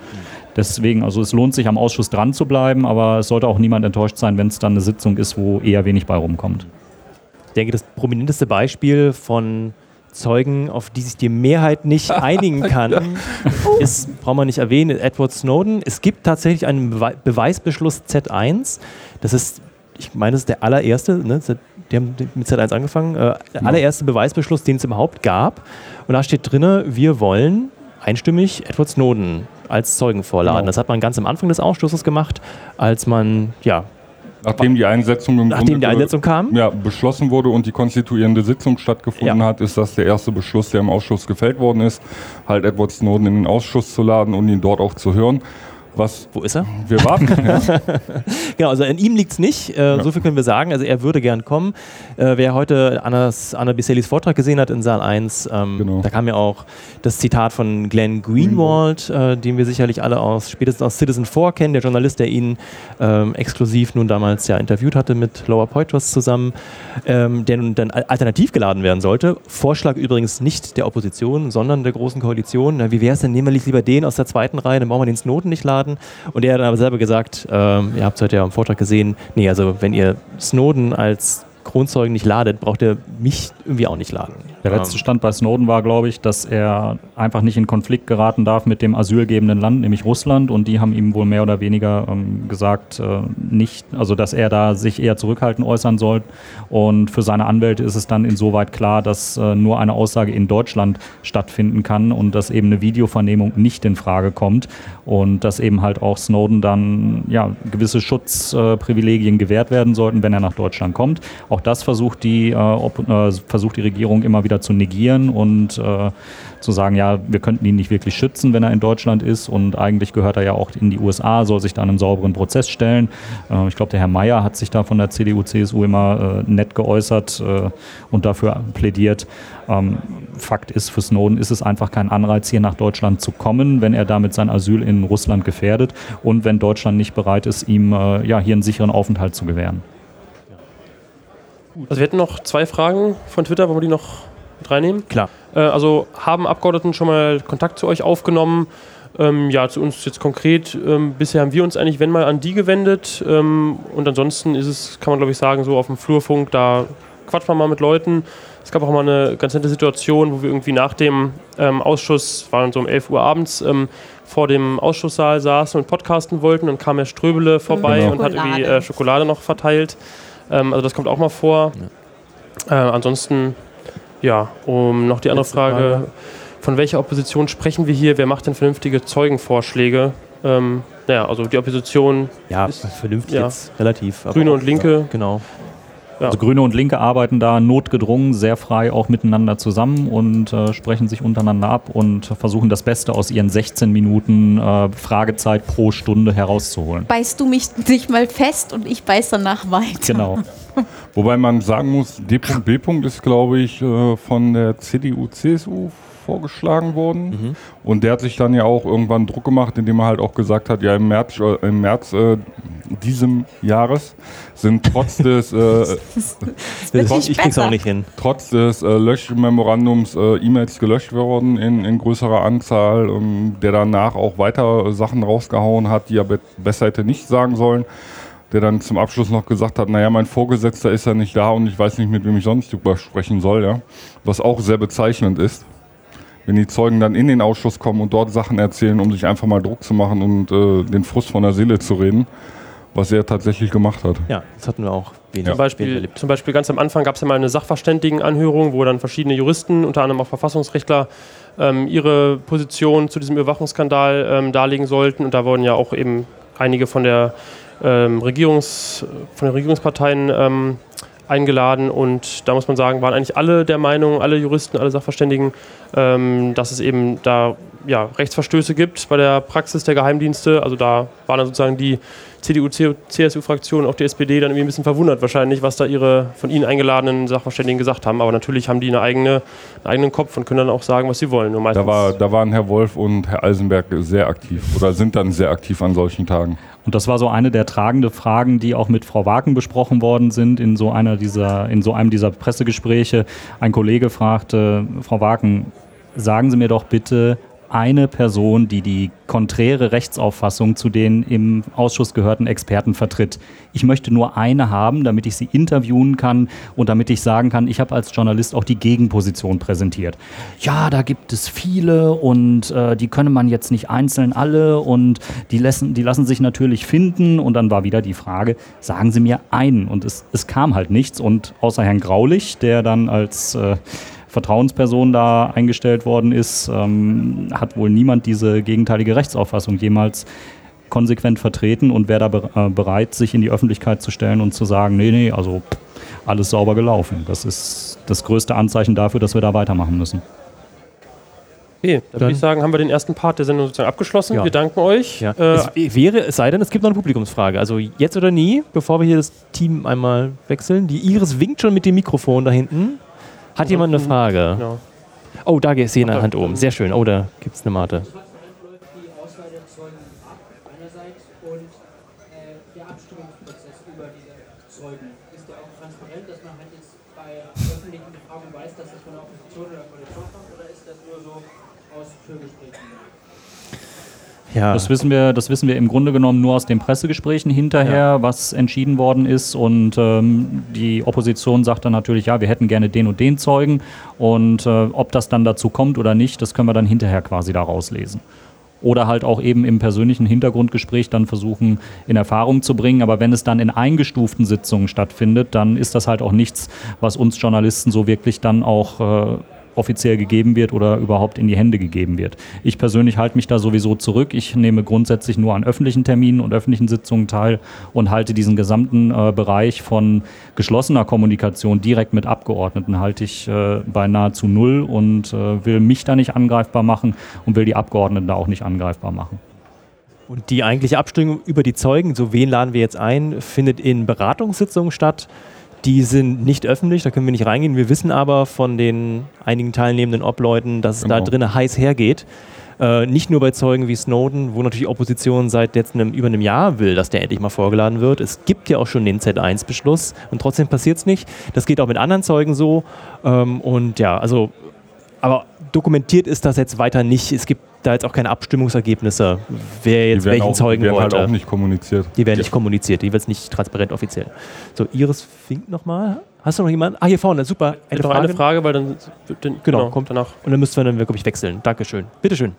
deswegen, also es lohnt sich am Ausschuss dran zu bleiben, aber es sollte auch niemand enttäuscht sein, wenn es dann eine Sitzung ist, wo eher wenig bei rumkommt. Ich denke, das prominenteste Beispiel von Zeugen, auf die sich die Mehrheit nicht einigen kann, ist, braucht man nicht erwähnen, Edward Snowden. Es gibt tatsächlich einen Bewe Beweisbeschluss Z1. Das ist, ich meine, das ist der allererste, ne? die haben mit Z1 angefangen, äh, der allererste Beweisbeschluss, den es überhaupt gab. Und da steht drin, wir wollen einstimmig Edward Snowden als Zeugen vorladen. Genau. Das hat man ganz am Anfang des Ausschusses gemacht, als man, ja, Nachdem die Einsetzung im nachdem die Einsetzung kam. ja, beschlossen wurde und die konstituierende Sitzung stattgefunden Ja. hat, ist das der erste Beschluss, der im Ausschuss gefällt worden ist, halt Edward Snowden in den Ausschuss zu laden und ihn dort auch zu hören. Was Wo ist er? wir warten. ja. Genau, also an ihm liegt es nicht. Äh, So viel können wir sagen. Also er würde gern kommen. Äh, wer heute Annas, Anna Biselis Vortrag gesehen hat in Saal 1, ähm, Genau. da kam ja auch das Zitat von Glenn Greenwald, äh, den wir sicherlich alle aus spätestens aus Citizen 4 kennen, der Journalist, der ihn ähm, exklusiv nun damals ja interviewt hatte mit Lower Poitras zusammen, ähm, der nun dann al- alternativ geladen werden sollte. Vorschlag übrigens nicht der Opposition, sondern der Großen Koalition. Na, wie wäre es denn, nehmen wir lieber den aus der zweiten Reihe, dann brauchen wir den Snowden nicht laden. Und er hat dann aber selber gesagt, ähm, ihr habt es heute ja am Vortrag gesehen, nee, also wenn ihr Snowden als Kronzeugen nicht ladet, braucht ihr mich irgendwie auch nicht laden. Der letzte Stand bei Snowden war, glaube ich, dass er einfach nicht in Konflikt geraten darf mit dem asylgebenden Land, nämlich Russland. Und die haben ihm wohl mehr oder weniger ähm, gesagt, äh, nicht, also dass er da sich eher zurückhaltend äußern soll. Und für seine Anwälte ist es dann insoweit klar, dass äh, nur eine Aussage in Deutschland stattfinden kann und dass eben eine Videovernehmung nicht in Frage kommt. Und dass eben halt auch Snowden dann ja, gewisse Schutzprivilegien äh, gewährt werden sollten, wenn er nach Deutschland kommt. Auch das versucht die, äh, äh, versucht die Regierung immer wieder zu negieren und äh, zu sagen, ja, wir könnten ihn nicht wirklich schützen, wenn er in Deutschland ist und eigentlich gehört er ja auch in die USA, soll sich da einem sauberen Prozess stellen. Äh, ich glaube, der Herr Mayer hat sich da von der CDU, CSU immer äh, nett geäußert äh, und dafür plädiert. Ähm, Fakt ist, für Snowden ist es einfach kein Anreiz, hier nach Deutschland zu kommen, wenn er damit sein Asyl in Russland gefährdet und wenn Deutschland nicht bereit ist, ihm äh, ja, hier einen sicheren Aufenthalt zu gewähren. Also wir hätten noch zwei Fragen von Twitter, wollen wir die noch mit reinnehmen? Klar. Äh, also haben Abgeordneten schon mal Kontakt zu euch aufgenommen? Ähm, ja, zu uns jetzt konkret. Ähm, bisher haben wir uns eigentlich, wenn mal, an die gewendet. Ähm, und ansonsten ist es, kann man glaube ich sagen, so auf dem Flurfunk, da quatscht man mal mit Leuten. Es gab auch mal eine ganz nette Situation, wo wir irgendwie nach dem ähm, Ausschuss, waren so um 11 Uhr abends, ähm, vor dem Ausschusssaal saßen und podcasten wollten. Dann kam Herr Ströbele vorbei Genau. und hat irgendwie äh, Schokolade noch verteilt. Ähm, also das kommt auch mal vor. Äh, ansonsten, ja, um noch die andere Frage, Frage. von welcher Opposition sprechen wir hier? Wer macht denn vernünftige Zeugenvorschläge? Ähm, naja, also die Opposition, Ja, Ist- vernünftig ja. jetzt relativ. Grüne und Linke. Genau. Ja. Also Grüne und Linke arbeiten da notgedrungen sehr frei auch miteinander zusammen und äh, sprechen sich untereinander ab und versuchen das Beste aus ihren 16 Minuten äh, Fragezeit pro Stunde herauszuholen. Beißt du mich nicht mal fest und ich beiß danach weiter. Genau. Wobei man sagen muss, D.B. ist, glaube ich, äh, von der CDU, CSU vorgeschlagen worden. Und der hat sich dann ja auch irgendwann Druck gemacht, indem er halt auch gesagt hat, ja im März, äh, im März äh, diesem Jahres sind trotz des, äh, nicht ich krieg's auch nicht hin. trotz des äh, Löschmemorandums äh, E-Mails gelöscht worden in, in größerer Anzahl, ähm, der danach auch weiter Sachen rausgehauen hat, die er be besser hätte nicht sagen sollen. Der dann zum Abschluss noch gesagt hat, naja, mein Vorgesetzter ist ja nicht da und ich weiß nicht, mit wem ich sonst drüber sprechen soll, ja. Was auch sehr bezeichnend ist. Wenn die Zeugen dann in den Ausschuss kommen und dort Sachen erzählen, um sich einfach mal Druck zu machen und äh, den Frust von der Seele zu reden, was er tatsächlich gemacht hat. Ja, das hatten wir auch wenig, zum, Beispiel, erlebt. zum Beispiel ganz am Anfang gab es ja mal eine Sachverständigenanhörung, wo dann verschiedene Juristen, unter anderem auch Verfassungsrechtler, ähm, ihre Position zu diesem Überwachungsskandal ähm, darlegen sollten. Und da wurden ja auch eben einige von der ähm, Regierungs, von den Regierungsparteien ähm, eingeladen und da muss man sagen, waren eigentlich alle der Meinung, alle Juristen, alle Sachverständigen, ähm, dass es eben da ja, Rechtsverstöße gibt bei der Praxis der Geheimdienste. Also da waren dann sozusagen die CDU, CSU-Fraktion, auch die SPD dann irgendwie ein bisschen verwundert wahrscheinlich, was da ihre von ihnen eingeladenen Sachverständigen gesagt haben. Aber natürlich haben die eine eigene, einen eigenen Kopf und können dann auch sagen, was sie wollen. Da, war, da waren Herr Wolf und Herr Eisenberg sehr aktiv oder sind dann sehr aktiv an solchen Tagen. Und das war so eine der tragenden Fragen, die auch mit Frau Waken besprochen worden sind in so einer dieser, in so einem dieser Pressegespräche. Ein Kollege fragte, Frau Waken, sagen Sie mir doch bitte eine Person, die die konträre Rechtsauffassung zu den im Ausschuss gehörten Experten vertritt. Ich möchte nur eine haben, damit ich sie interviewen kann und damit ich sagen kann, ich habe als Journalist auch die Gegenposition präsentiert. Ja, da gibt es viele und äh, die könne man jetzt nicht einzeln alle und die lassen, die lassen sich natürlich finden. Und dann war wieder die Frage, sagen Sie mir einen. Und es, es kam halt nichts. Und außer Herrn Graulich, der dann als äh, Vertrauensperson da eingestellt worden ist, ähm, hat wohl niemand diese gegenteilige Rechtsauffassung jemals konsequent vertreten und wäre da be äh, bereit, sich in die Öffentlichkeit zu stellen und zu sagen, nee, nee, also alles sauber gelaufen. Das ist das größte Anzeichen dafür, dass wir da weitermachen müssen. Okay, dann, würde ich sagen, haben wir den ersten Part der Sendung sozusagen abgeschlossen. Ja. Wir danken euch. Ja. Äh, es wäre, es sei denn, es gibt noch eine Publikumsfrage. Also jetzt oder nie, bevor wir hier das Team einmal wechseln. Die Iris winkt schon mit dem Mikrofon da hinten. Hat jemand eine Frage? genau. Oh, da ist eine Hand oben. Sehr schön. Oh, da gibt es eine Mate. läuft die Auswahl der Zeugen ab, einerseits, und äh, der Abstimmungsprozess über diese Zeugen. Ist der auch transparent, dass man halt jetzt bei öffentlichen Befragungen weiß, dass das von der Opposition oder Koalition kommt, oder ist das nur so aus Türgesprächen? Ja. Das wissen wir, das wissen wir im Grunde genommen nur aus den Pressegesprächen hinterher, was entschieden worden ist. Und ähm, die Opposition sagt dann natürlich, ja, wir hätten gerne den und den Zeugen. Und äh, ob das dann dazu kommt oder nicht, das können wir dann hinterher quasi da rauslesen. Oder halt auch eben im persönlichen Hintergrundgespräch dann versuchen, in Erfahrung zu bringen. Aber wenn es dann in eingestuften Sitzungen stattfindet, dann ist das halt auch nichts, was uns Journalisten so wirklich dann auch äh, offiziell gegeben wird oder überhaupt in die Hände gegeben wird. Ich persönlich halte mich da sowieso zurück. Ich nehme grundsätzlich nur an öffentlichen Terminen und öffentlichen Sitzungen teil und halte diesen gesamten äh, Bereich von geschlossener Kommunikation direkt mit Abgeordneten halte ich äh, bei nahezu null und äh, will mich da nicht angreifbar machen und will die Abgeordneten da auch nicht angreifbar machen. Und die eigentliche Abstimmung über die Zeugen, so wen laden wir jetzt ein, findet in Beratungssitzungen statt. Die sind nicht öffentlich, da können wir nicht reingehen. Wir wissen aber von den einigen teilnehmenden Obleuten, dass es da Genau. drinnen heiß hergeht. Äh, nicht nur bei Zeugen wie Snowden, wo natürlich Opposition seit jetzt einem, über einem Jahr will, dass der endlich mal vorgeladen wird. Es gibt ja auch schon den Z1-Beschluss und trotzdem passiert es nicht. Das geht auch mit anderen Zeugen so. Ähm, und ja, also, aber dokumentiert ist das jetzt weiter nicht. Es gibt da jetzt auch keine Abstimmungsergebnisse, wer jetzt die welchen auch, Zeugen die werden wollte. halt auch nicht kommuniziert. Die werden nicht kommuniziert, die wird nicht transparent offiziell. So, Iris Fink nochmal. Hast du noch jemanden? Ah, hier vorne, super. Eine, noch eine Frage, weil dann, dann Genau, kommt. danach. Und dann müssten wir dann, glaube ich, wechseln. Dankeschön. Bitteschön.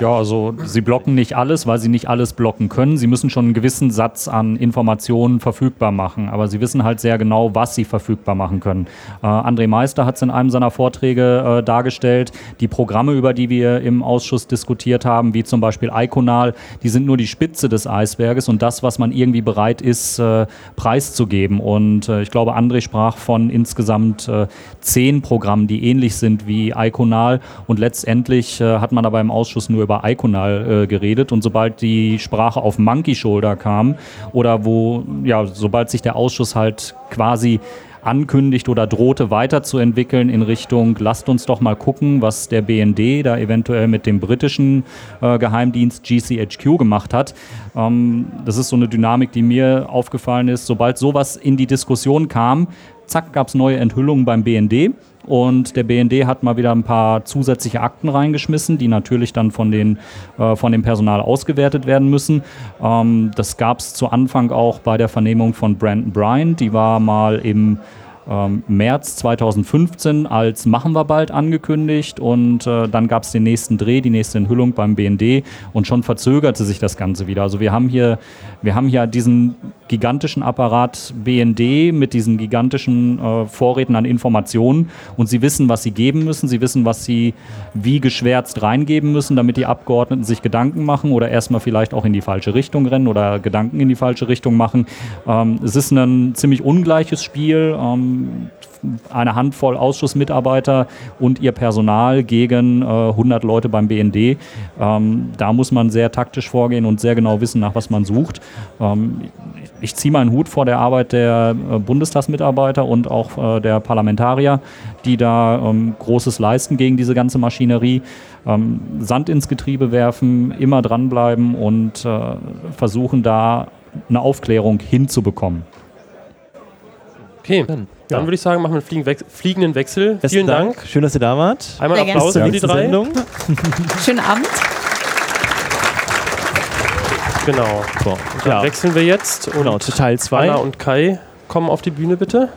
Ja, also sie blocken nicht alles, weil sie nicht alles blocken können. Sie müssen schon einen gewissen Satz an Informationen verfügbar machen, aber sie wissen halt sehr genau, was sie verfügbar machen können. Äh, André Meister hat es in einem seiner Vorträge äh, dargestellt. Die Programme, über die wir im Ausschuss diskutiert haben, wie zum Beispiel Iconal, die sind nur die Spitze des Eisberges und das, was man irgendwie bereit ist, äh, preiszugeben. Und äh, ich glaube, André sprach von insgesamt äh, zehn Programmen, die ähnlich sind wie Iconal und letztendlich äh, hat man aber im Ausschuss nur über Iconal äh, geredet und sobald die Sprache auf Monkey Shoulder kam oder wo, ja, sobald sich der Ausschuss halt quasi ankündigt oder drohte weiterzuentwickeln in Richtung, lasst uns doch mal gucken, was der BND da eventuell mit dem britischen äh, Geheimdienst GCHQ gemacht hat. Ähm, das ist so eine Dynamik, die mir aufgefallen ist. Sobald sowas in die Diskussion kam, zack, gab es neue Enthüllungen beim BND. Und der BND hat mal wieder ein paar zusätzliche Akten reingeschmissen, die natürlich dann von, den, äh, von dem Personal ausgewertet werden müssen. Ähm, das gab es zu Anfang auch bei der Vernehmung von Brandon Bryant. Die war mal im ähm, März 2015 als Machen wir bald angekündigt und äh, dann gab es den nächsten Dreh, die nächste Enthüllung beim BND und schon verzögerte sich das Ganze wieder. Also wir haben hier, wir haben hier diesen gigantischen Apparat BND mit diesen gigantischen äh, Vorräten an Informationen und sie wissen, was sie geben müssen, sie wissen, was sie wie geschwärzt reingeben müssen, damit die Abgeordneten sich Gedanken machen oder erstmal vielleicht auch in die falsche Richtung rennen oder Gedanken in die falsche Richtung machen. Ähm, es ist ein ziemlich ungleiches Spiel. Ähm, eine Handvoll Ausschussmitarbeiter und ihr Personal gegen äh, 100 Leute beim BND. Ähm, da muss man sehr taktisch vorgehen und sehr genau wissen, nach was man sucht. Ähm, ich ziehe meinen Hut vor der Arbeit der äh, Bundestagsmitarbeiter und auch äh, der Parlamentarier, die da ähm, Großes leisten gegen diese ganze Maschinerie. Ähm, Sand ins Getriebe werfen, immer dranbleiben und äh, versuchen da eine Aufklärung hinzubekommen. Okay, Dann, dann ja. würde ich sagen, machen wir einen fliegen Wech- fliegenden Wechsel. Besten Vielen Dank. Schön, dass ihr da wart. Einmal Sehr. Applaus für die drei. Sendung. Schönen Abend. Genau. So, dann ja, wechseln wir jetzt und genau, zu Teil 2. Anna und Kai kommen auf die Bühne bitte.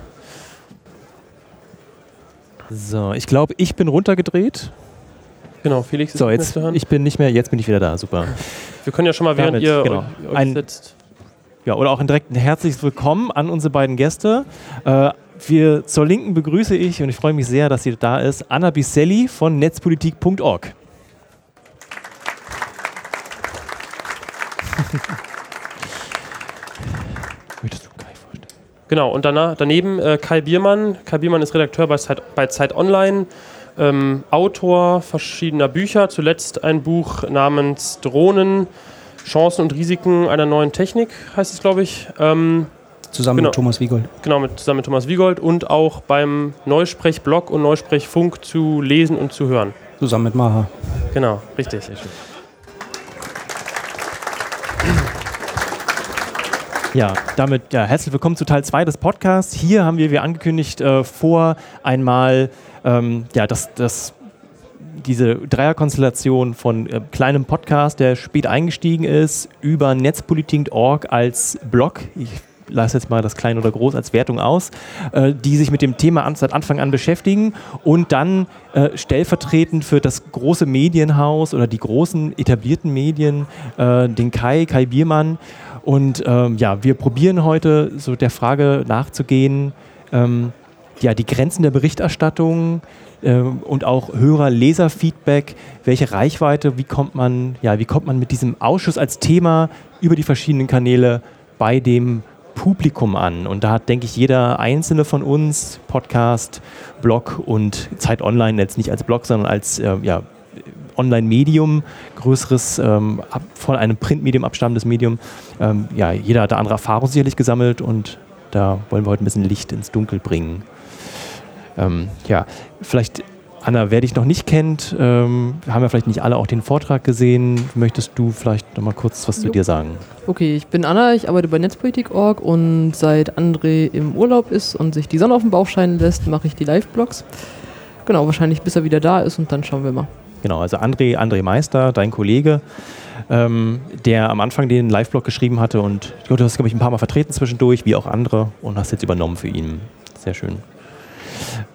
So, ich glaube, ich bin runtergedreht. Genau, Felix ist So, jetzt, zu hören. ich bin nicht mehr, jetzt bin ich wieder da. Super. Wir können ja schon mal, während Damit, ihr genau. euch, euch Ein- setzt. Ja, oder auch ein direkt ein herzliches Willkommen an unsere beiden Gäste. Äh, wir zur Linken begrüße ich und ich freue mich sehr, dass sie da ist. Anna Biselli von netzpolitik.org. Möchtest du Kai vorstellen? Genau, und danach, daneben äh, Kai Biermann. Kai Biermann ist Redakteur bei Zeit, bei Zeit Online, ähm, Autor verschiedener Bücher, zuletzt ein Buch namens Drohnen, Chancen und Risiken einer neuen Technik, heißt es, glaube ich. Ähm, Zusammen Genau. mit Thomas Wiegold. genau, mit, zusammen mit Thomas Wiegold und auch beim Neusprech-Blog und Neusprech-Funk zu lesen und zu hören. Zusammen mit Maha. Genau, richtig. Ja, damit ja, herzlich willkommen zu Teil 2 des Podcasts. Hier haben wir, wie angekündigt, äh, vor einmal ähm, ja, das, das, diese Dreierkonstellation von äh, kleinem Podcast, der spät eingestiegen ist, über netzpolitik.org als Blog. Ich lasse jetzt mal das Klein oder Groß als Wertung aus, äh, die sich mit dem Thema an, seit Anfang an beschäftigen und dann äh, stellvertretend für das große Medienhaus oder die großen etablierten Medien, äh, den Kai, Kai Biermann, und ähm, ja, wir probieren heute so der Frage nachzugehen, ähm, ja, die Grenzen der Berichterstattung äh, und auch Hörer-Leser-Feedback, welche Reichweite, wie kommt man, ja, wie kommt man mit diesem Ausschuss als Thema über die verschiedenen Kanäle bei dem Publikum an. Und da hat, denke ich, jeder einzelne von uns, Podcast, Blog und Zeit Online, jetzt nicht als Blog, sondern als äh, ja, Online-Medium, größeres, ähm, von einem Printmedium abstammendes Medium. Ähm, ja, jeder hat da andere Erfahrungen sicherlich gesammelt und da wollen wir heute ein bisschen Licht ins Dunkel bringen. Ähm, ja, vielleicht, Anna, wer dich noch nicht kennt, ähm, haben wir vielleicht nicht alle auch den Vortrag gesehen. Möchtest du vielleicht noch mal kurz was jo. zu dir sagen? Okay, ich bin Anna, ich arbeite bei Netzpolitik.org und seit André im Urlaub ist und sich die Sonne auf den Bauch scheinen lässt, mache ich die Live-Blogs. Genau, wahrscheinlich bis er wieder da ist und dann schauen wir mal. Genau, also André, André Meister, dein Kollege, ähm, der am Anfang den Live-Blog geschrieben hatte und du hast, glaube ich, ein paar Mal vertreten zwischendurch, wie auch andere, und hast jetzt übernommen für ihn. Sehr schön.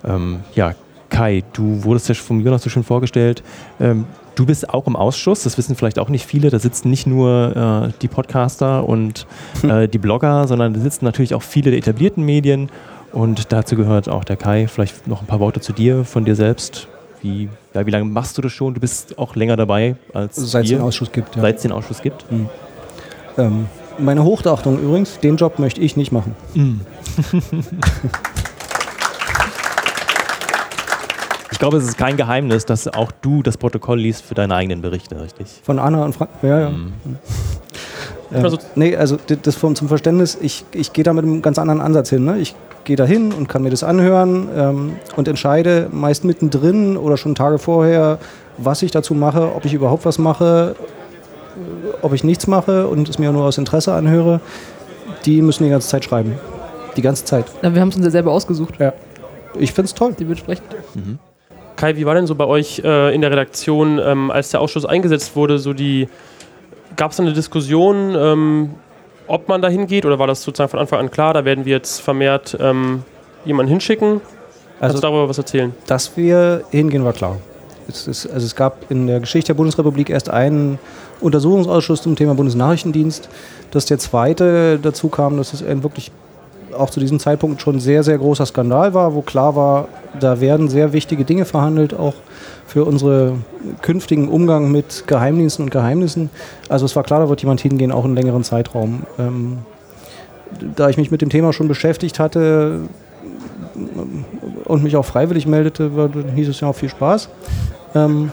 Ähm, ja, Kai, du wurdest ja vom Jonas so schön vorgestellt. Ähm, du bist auch im Ausschuss, das wissen vielleicht auch nicht viele. Da sitzen nicht nur äh, die Podcaster und äh, die Blogger, sondern da sitzen natürlich auch viele der etablierten Medien. Und dazu gehört auch der Kai. Vielleicht noch ein paar Worte zu dir, von dir selbst. Wie, ja, wie lange machst du das schon? Du bist auch länger dabei als Seit es den Ausschuss gibt, ja. Seit es den Ausschuss gibt? Mhm. Ähm, meine Hochachtung übrigens, den Job möchte ich nicht machen. Mhm. ich glaube, es ist kein Geheimnis, dass auch du das Protokoll liest für deine eigenen Berichte, richtig? Von Anna und Frank. Ja, ja. Mhm. Ähm, also, nee, also das vom, zum Verständnis, ich, ich gehe da mit einem ganz anderen Ansatz hin. Ne? Ich gehe da hin und kann mir das anhören ähm, und entscheide meist mittendrin oder schon Tage vorher, was ich dazu mache, ob ich überhaupt was mache, äh, ob ich nichts mache und es mir nur aus Interesse anhöre. Die müssen die ganze Zeit schreiben. Die ganze Zeit. Ja, wir haben es uns ja selber ausgesucht. Ja. Ich finde es toll. Die wird sprechen. Mhm. Kai, wie war denn so bei euch äh, in der Redaktion, ähm, als der Ausschuss eingesetzt wurde, so die gab es eine Diskussion, ähm, ob man da hingeht oder war das sozusagen von Anfang an klar, da werden wir jetzt vermehrt ähm, jemanden hinschicken? Kannst also, du darüber was erzählen? Dass wir hingehen, war klar. Es, ist, also es gab in der Geschichte der Bundesrepublik erst einen Untersuchungsausschuss zum Thema Bundesnachrichtendienst. Dass der zweite dazu kam, dass es ein wirklich auch zu diesem Zeitpunkt schon sehr, sehr großer Skandal war, wo klar war, da werden sehr wichtige Dinge verhandelt, auch für unseren künftigen Umgang mit Geheimdiensten und Geheimnissen. Also es war klar, da wird jemand hingehen, auch einen längeren Zeitraum. Ähm, da ich mich mit dem Thema schon beschäftigt hatte und mich auch freiwillig meldete, hieß es ja auch viel Spaß. Ähm,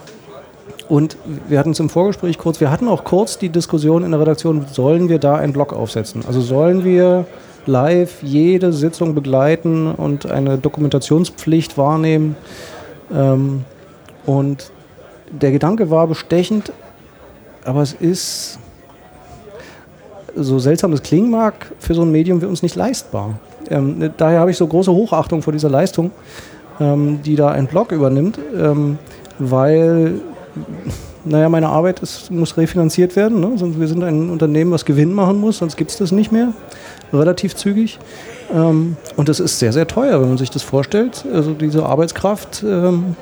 und wir hatten es im Vorgespräch kurz, wir hatten auch kurz die Diskussion in der Redaktion, sollen wir da einen Blog aufsetzen? Also sollen wir live jede Sitzung begleiten und eine Dokumentationspflicht wahrnehmen? Ähm, und der Gedanke war bestechend, aber es ist, so seltsam das klingen mag, für so ein Medium für uns nicht leistbar. Ähm, daher habe ich so große Hochachtung vor dieser Leistung, ähm, die da ein Blog übernimmt, ähm, weil, naja, meine Arbeit ist, muss refinanziert werden. Ne? Wir sind ein Unternehmen, was Gewinn machen muss, sonst gibt es das nicht mehr, relativ zügig. Ähm, und das ist sehr, sehr teuer, wenn man sich das vorstellt. Also diese Arbeitskraft ähm,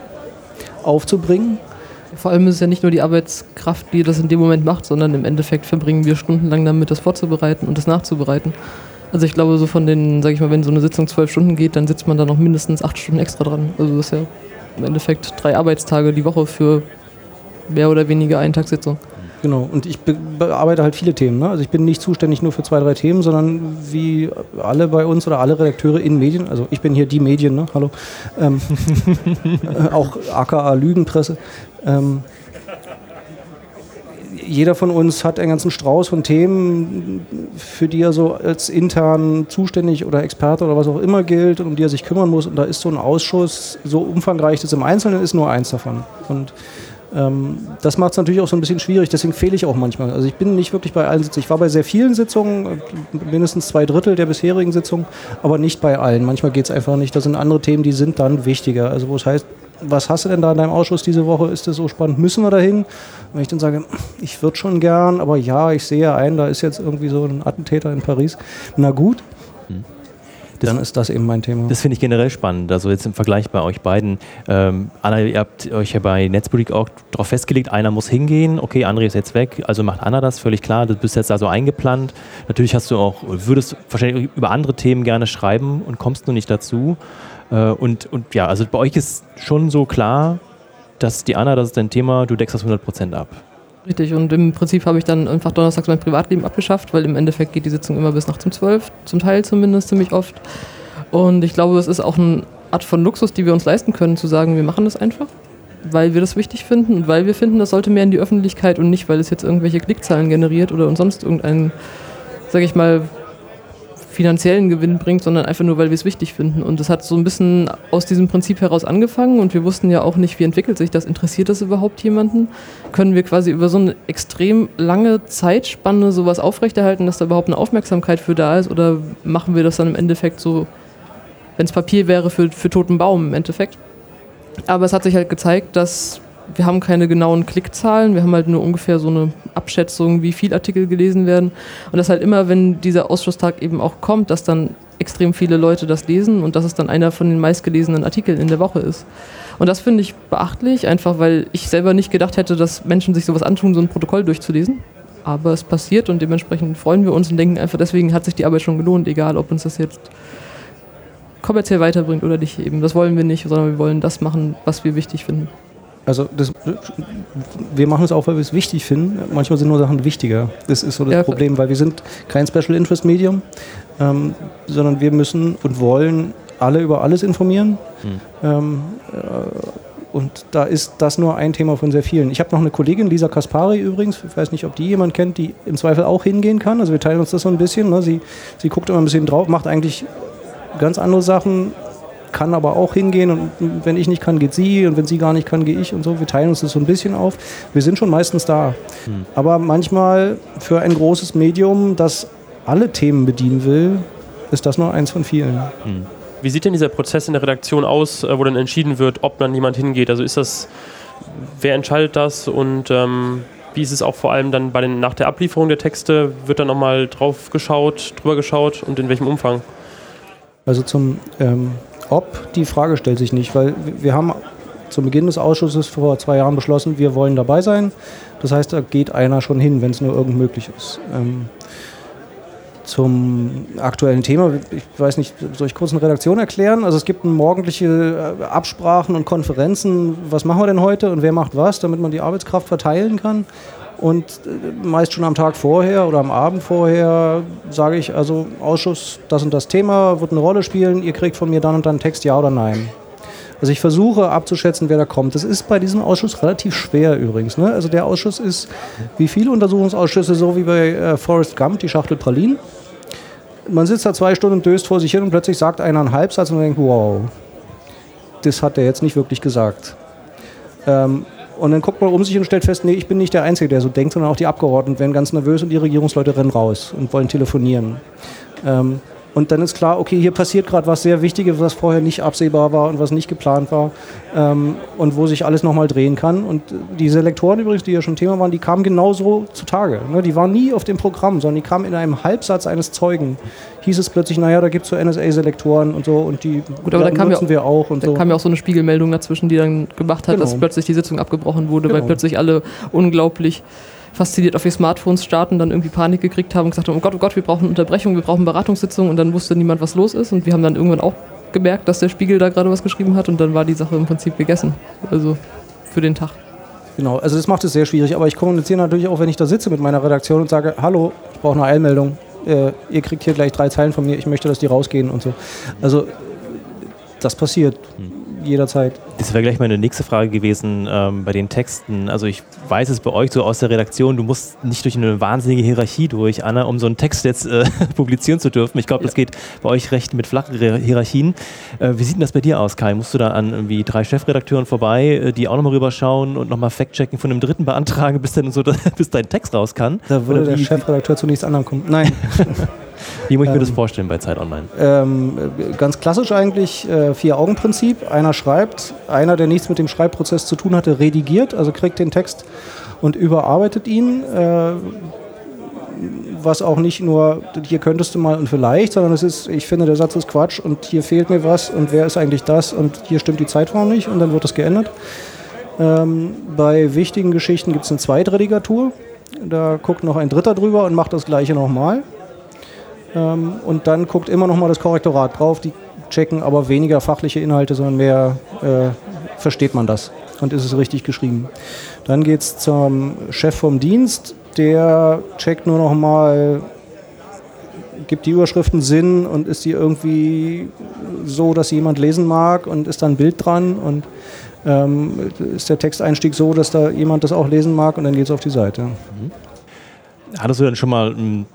aufzubringen. Vor allem ist es ja nicht nur die Arbeitskraft, die das in dem Moment macht, sondern im Endeffekt verbringen wir stundenlang damit, das vorzubereiten und das nachzubereiten. Also ich glaube, so von den, sag ich mal, wenn so eine Sitzung zwölf Stunden geht, dann sitzt man da noch mindestens acht Stunden extra dran. Also das ist ja im Endeffekt drei Arbeitstage die Woche für mehr oder weniger einen Tag Sitzung. Genau, und ich bearbeite halt viele Themen. Ne? Also ich bin nicht zuständig nur für zwei, drei Themen, sondern wie alle bei uns oder alle Redakteure in Medien, also ich bin hier die Medien, ne? hallo, ähm, äh, auch aka Lügenpresse. Ähm, jeder von uns hat einen ganzen Strauß von Themen, für die er so als intern zuständig oder Experte oder was auch immer gilt und um die er sich kümmern muss. Und da ist so ein Ausschuss, so umfangreich das im Einzelnen ist, nur eins davon. Und das macht es natürlich auch so ein bisschen schwierig, deswegen fehle ich auch manchmal. Also ich bin nicht wirklich bei allen Sitzungen. Ich war bei sehr vielen Sitzungen, äh, mindestens zwei Drittel der bisherigen Sitzungen, aber nicht bei allen. Manchmal geht es einfach nicht. Das sind andere Themen, die sind dann wichtiger. Also wo es heißt, was hast du denn da in deinem Ausschuss diese Woche? Ist das so spannend? Müssen wir dahin? Wenn ich dann sage, ich würde schon gern, aber ja, ich sehe ein, da ist jetzt irgendwie so ein Attentäter in Paris. Na gut, dann ist das eben mein Thema. Das finde ich generell spannend. Also jetzt im Vergleich bei euch beiden. Ähm, Anna, ihr habt euch ja bei Netzpolitik auch darauf festgelegt, einer muss hingehen. Okay, André ist jetzt weg, also macht Anna das, völlig klar. Du bist jetzt also eingeplant. Natürlich hast du auch, würdest wahrscheinlich über andere Themen gerne schreiben und kommst nur nicht dazu. Äh, und, und ja, also bei euch ist schon so klar, dass die Anna, das ist dein Thema, du deckst das 100% ab. Richtig, und im Prinzip habe ich dann einfach donnerstags mein Privatleben abgeschafft, weil im Endeffekt geht die Sitzung immer bis nachts um 12, zum Teil zumindest ziemlich oft. Und ich glaube, es ist auch eine Art von Luxus, die wir uns leisten können, zu sagen, wir machen das einfach, weil wir das wichtig finden und weil wir finden, das sollte mehr in die Öffentlichkeit und nicht, weil es jetzt irgendwelche Klickzahlen generiert oder sonst irgendeinen, sage ich mal, finanziellen Gewinn bringt, sondern einfach nur, weil wir es wichtig finden. Und das hat so ein bisschen aus diesem Prinzip heraus angefangen und wir wussten ja auch nicht, wie entwickelt sich das, interessiert das überhaupt jemanden? Können wir quasi über so eine extrem lange Zeitspanne sowas aufrechterhalten, dass da überhaupt eine Aufmerksamkeit für da ist oder machen wir das dann im Endeffekt so, wenn es Papier wäre, für, für toten Baum im Endeffekt? Aber es hat sich halt gezeigt, dass wir haben keine genauen Klickzahlen, wir haben halt nur ungefähr so eine Abschätzung, wie viele Artikel gelesen werden. Und das halt immer, wenn dieser Ausschusstag eben auch kommt, dass dann extrem viele Leute das lesen und dass es dann einer von den meistgelesenen Artikeln in der Woche ist. Und das finde ich beachtlich, einfach weil ich selber nicht gedacht hätte, dass Menschen sich sowas antun, so ein Protokoll durchzulesen. Aber es passiert und dementsprechend freuen wir uns und denken einfach, deswegen hat sich die Arbeit schon gelohnt, egal ob uns das jetzt kommerziell weiterbringt oder nicht eben. Das wollen wir nicht, sondern wir wollen das machen, was wir wichtig finden. Also das, wir machen es auch, weil wir es wichtig finden. Manchmal sind nur Sachen wichtiger. Das ist so das ja, Problem, weil wir sind kein Special Interest Medium, ähm, sondern wir müssen und wollen alle über alles informieren. Hm. Ähm, äh, und da ist das nur ein Thema von sehr vielen. Ich habe noch eine Kollegin, Lisa Kaspari übrigens, ich weiß nicht, ob die jemand kennt, die im Zweifel auch hingehen kann. Also wir teilen uns das so ein bisschen. Ne? Sie, sie guckt immer ein bisschen drauf, macht eigentlich ganz andere Sachen, kann aber auch hingehen und wenn ich nicht kann, geht sie und wenn sie gar nicht kann, gehe ich und so. Wir teilen uns das so ein bisschen auf. Wir sind schon meistens da. Hm. Aber manchmal für ein großes Medium, das alle Themen bedienen will, ist das nur eins von vielen. Hm. Wie sieht denn dieser Prozess in der Redaktion aus, äh, wo dann entschieden wird, ob dann jemand hingeht? Also ist das, wer entscheidet das und ähm, wie ist es auch vor allem dann bei den, nach der Ablieferung der Texte? Wird dann nochmal drauf geschaut, drüber geschaut und in welchem Umfang? Also zum ähm, ob, die Frage stellt sich nicht, weil wir haben zu Beginn des Ausschusses vor zwei Jahren beschlossen, wir wollen dabei sein. Das heißt, da geht einer schon hin, wenn es nur irgend möglich ist. Ähm, zum aktuellen Thema, ich weiß nicht, soll ich kurz eine Redaktion erklären? Also es gibt morgendliche äh, Absprachen und Konferenzen, was machen wir denn heute und wer macht was, damit man die Arbeitskraft verteilen kann. Und äh, meist schon am Tag vorher oder am Abend vorher sage ich, also Ausschuss, das und das Thema wird eine Rolle spielen, ihr kriegt von mir dann und dann Text, ja oder nein. Also ich versuche abzuschätzen, wer da kommt. Das ist bei diesem Ausschuss relativ schwer übrigens. Ne? Also der Ausschuss ist, wie viele Untersuchungsausschüsse, so wie bei äh, Forrest Gump, die Schachtel Pralinen. Man sitzt da zwei Stunden und döst vor sich hin und plötzlich sagt einer einen Halbsatz und denkt, wow, das hat er jetzt nicht wirklich gesagt. Ähm, und dann guckt man um sich und stellt fest, nee, ich bin nicht der Einzige, der so denkt, sondern auch die Abgeordneten werden ganz nervös und die Regierungsleute rennen raus und wollen telefonieren. Ähm, und dann ist klar, okay, hier passiert gerade was sehr Wichtiges, was vorher nicht absehbar war und was nicht geplant war ähm, und wo sich alles nochmal drehen kann. Und diese Lektoren übrigens, die ja schon Thema waren, die kamen genauso zutage. Ne? Die waren nie auf dem Programm, sondern die kamen in einem Halbsatz eines Zeugen. Hieß es plötzlich, naja, da gibt es so NSA-Selektoren und so und die Gut, aber da kam nutzen ja, wir auch. Und da so. kam ja auch so eine Spiegelmeldung dazwischen, die dann gemacht hat, genau. dass plötzlich die Sitzung abgebrochen wurde, genau. weil plötzlich alle unglaublich fasziniert auf ihr Smartphones starten, dann irgendwie Panik gekriegt haben und gesagt haben, oh Gott, oh Gott, wir brauchen Unterbrechung, wir brauchen Beratungssitzung und dann wusste niemand, was los ist und wir haben dann irgendwann auch gemerkt, dass der Spiegel da gerade was geschrieben hat und dann war die Sache im Prinzip gegessen. Also für den Tag. Genau, also das macht es sehr schwierig, aber ich kommuniziere natürlich auch, wenn ich da sitze mit meiner Redaktion und sage, hallo, ich brauche eine Eilmeldung, äh, ihr kriegt hier gleich drei Zeilen von mir, ich möchte, dass die rausgehen und so. Also das passiert. Hm jederzeit. Das wäre gleich meine nächste Frage gewesen ähm, bei den Texten. Also ich weiß es bei euch so aus der Redaktion, du musst nicht durch eine wahnsinnige Hierarchie durch, Anna, um so einen Text jetzt äh, publizieren zu dürfen. Ich glaube, das geht bei euch recht mit flachen Hierarchien. Äh, wie sieht denn das bei dir aus, Kai? Musst du da an irgendwie drei Chefredakteuren vorbei, äh, die auch nochmal rüberschauen und nochmal Fact-Checken von einem Dritten beantragen, bis, dann so, bis dein Text raus kann? Da würde der Chefredakteur zunächst anderen kommen. Nein. Wie muss ich mir das vorstellen bei Zeit Online? Ähm, ganz klassisch eigentlich äh, Vier-Augen-Prinzip. Einer schreibt, einer, der nichts mit dem Schreibprozess zu tun hatte, redigiert, also kriegt den Text und überarbeitet ihn. Äh, was auch nicht nur, hier könntest du mal und vielleicht, sondern es ist, ich finde, der Satz ist Quatsch und hier fehlt mir was und wer ist eigentlich das und hier stimmt die Zeitform nicht und dann wird das geändert. Ähm, bei wichtigen Geschichten gibt es eine Zweitredigatur. Da guckt noch ein Dritter drüber und macht das Gleiche nochmal. Ähm, und dann guckt immer noch mal das Korrektorat drauf. Die checken aber weniger fachliche Inhalte, sondern mehr äh, versteht man das und ist es richtig geschrieben. Dann geht es zum Chef vom Dienst, der checkt nur noch mal, gibt die Überschriften Sinn und ist die irgendwie so, dass sie jemand lesen mag und ist da ein Bild dran und ähm, ist der Texteinstieg so, dass da jemand das auch lesen mag und dann geht es auf die Seite. Hattest du denn schon mal ähm,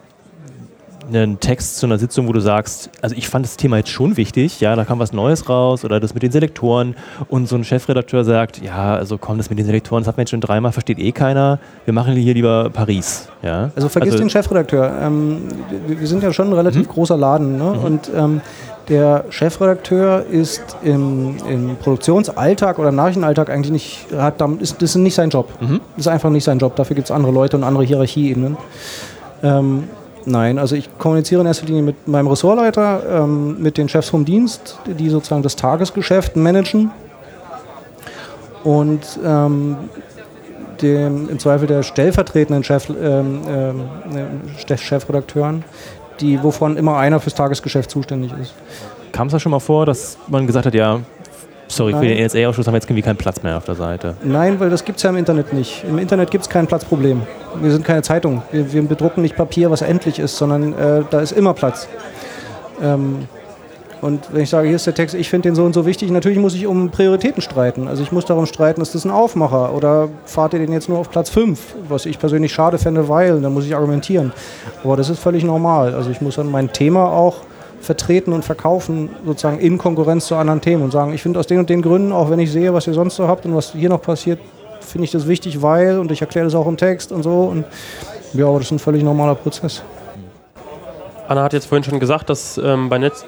einen Text zu einer Sitzung, wo du sagst, also ich fand das Thema jetzt schon wichtig, ja, da kam was Neues raus oder das mit den Selektoren und so ein Chefredakteur sagt, ja, also komm, das mit den Selektoren, das hat man jetzt schon dreimal, versteht eh keiner, wir machen hier lieber Paris, ja. Also vergiss den Chefredakteur. Ähm, wir, sind ja schon ein relativ großer Laden. Ne? Und ähm, der Chefredakteur ist im, im Produktionsalltag oder Nachrichtenalltag eigentlich nicht, hat, ist, das ist nicht sein Job. Das ist einfach nicht sein Job. Dafür gibt es andere Leute und andere Hierarchieebenen. Ähm, nein, also ich kommuniziere in erster Linie mit meinem Ressortleiter, ähm, mit den Chefs vom Dienst, die sozusagen das Tagesgeschäft managen. Und ähm, dem, im Zweifel der stellvertretenden Chef, ähm, ähm, äh, Chefredakteuren, die, wovon immer einer fürs Tagesgeschäft zuständig ist. Kam es da schon mal vor, dass man gesagt hat, ja, sorry, für Nein. den ESA-Ausschuss haben wir jetzt irgendwie keinen Platz mehr auf der Seite. Nein, weil das gibt es ja im Internet nicht. Im Internet gibt es kein Platzproblem. Wir sind keine Zeitung. Wir, wir bedrucken nicht Papier, was endlich ist, sondern äh, da ist immer Platz. Ähm, und wenn ich sage, hier ist der Text, ich finde den so und so wichtig, natürlich muss ich um Prioritäten streiten. Also ich muss darum streiten, ist das ein Aufmacher oder fahrt ihr den jetzt nur auf Platz 5, was ich persönlich schade fände, weil, dann muss ich argumentieren. Aber das ist völlig normal. Also ich muss dann mein Thema auch vertreten und verkaufen, sozusagen in Konkurrenz zu anderen Themen und sagen, ich finde aus den und den Gründen, auch wenn ich sehe, was ihr sonst so habt und was hier noch passiert, finde ich das wichtig, weil, und ich erkläre das auch im Text und so. Und ja, aber das ist ein völlig normaler Prozess. Anna hat jetzt vorhin schon gesagt, dass ähm, bei Netz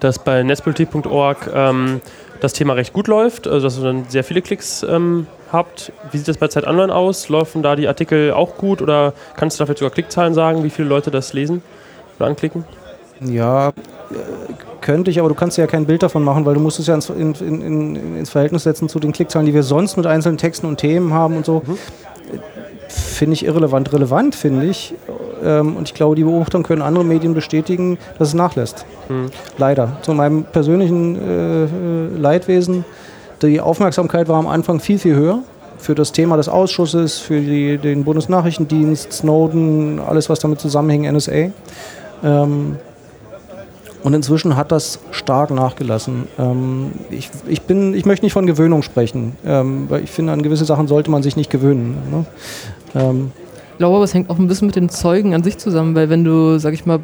dass bei netzpolitik.org ähm, das Thema recht gut läuft, also dass ihr dann sehr viele Klicks ähm, habt. Wie sieht das bei Zeit Online aus? Laufen da die Artikel auch gut oder kannst du dafür sogar Klickzahlen sagen, wie viele Leute das lesen oder anklicken? Ja, äh, könnte ich, aber du kannst ja kein Bild davon machen, weil du musst es ja ins, in, in, in, ins Verhältnis setzen zu den Klickzahlen, die wir sonst mit einzelnen Texten und Themen haben und so. Finde ich irrelevant. Relevant finde ich, ähm, und ich glaube, die Beobachtung können andere Medien bestätigen, dass es nachlässt. Leider. Zu meinem persönlichen äh, äh, Leidwesen, die Aufmerksamkeit war am Anfang viel, viel höher für das Thema des Ausschusses, für die, den Bundesnachrichtendienst, Snowden, alles, was damit zusammenhing, NSA. Ähm, und inzwischen hat das stark nachgelassen. Ähm, ich, ich, bin, ich möchte nicht von Gewöhnung sprechen, ähm, weil ich finde, an gewisse Sachen sollte man sich nicht gewöhnen. Ne? Ähm, Ich glaube es hängt auch ein bisschen mit den Zeugen an sich zusammen, weil wenn du, sag ich mal,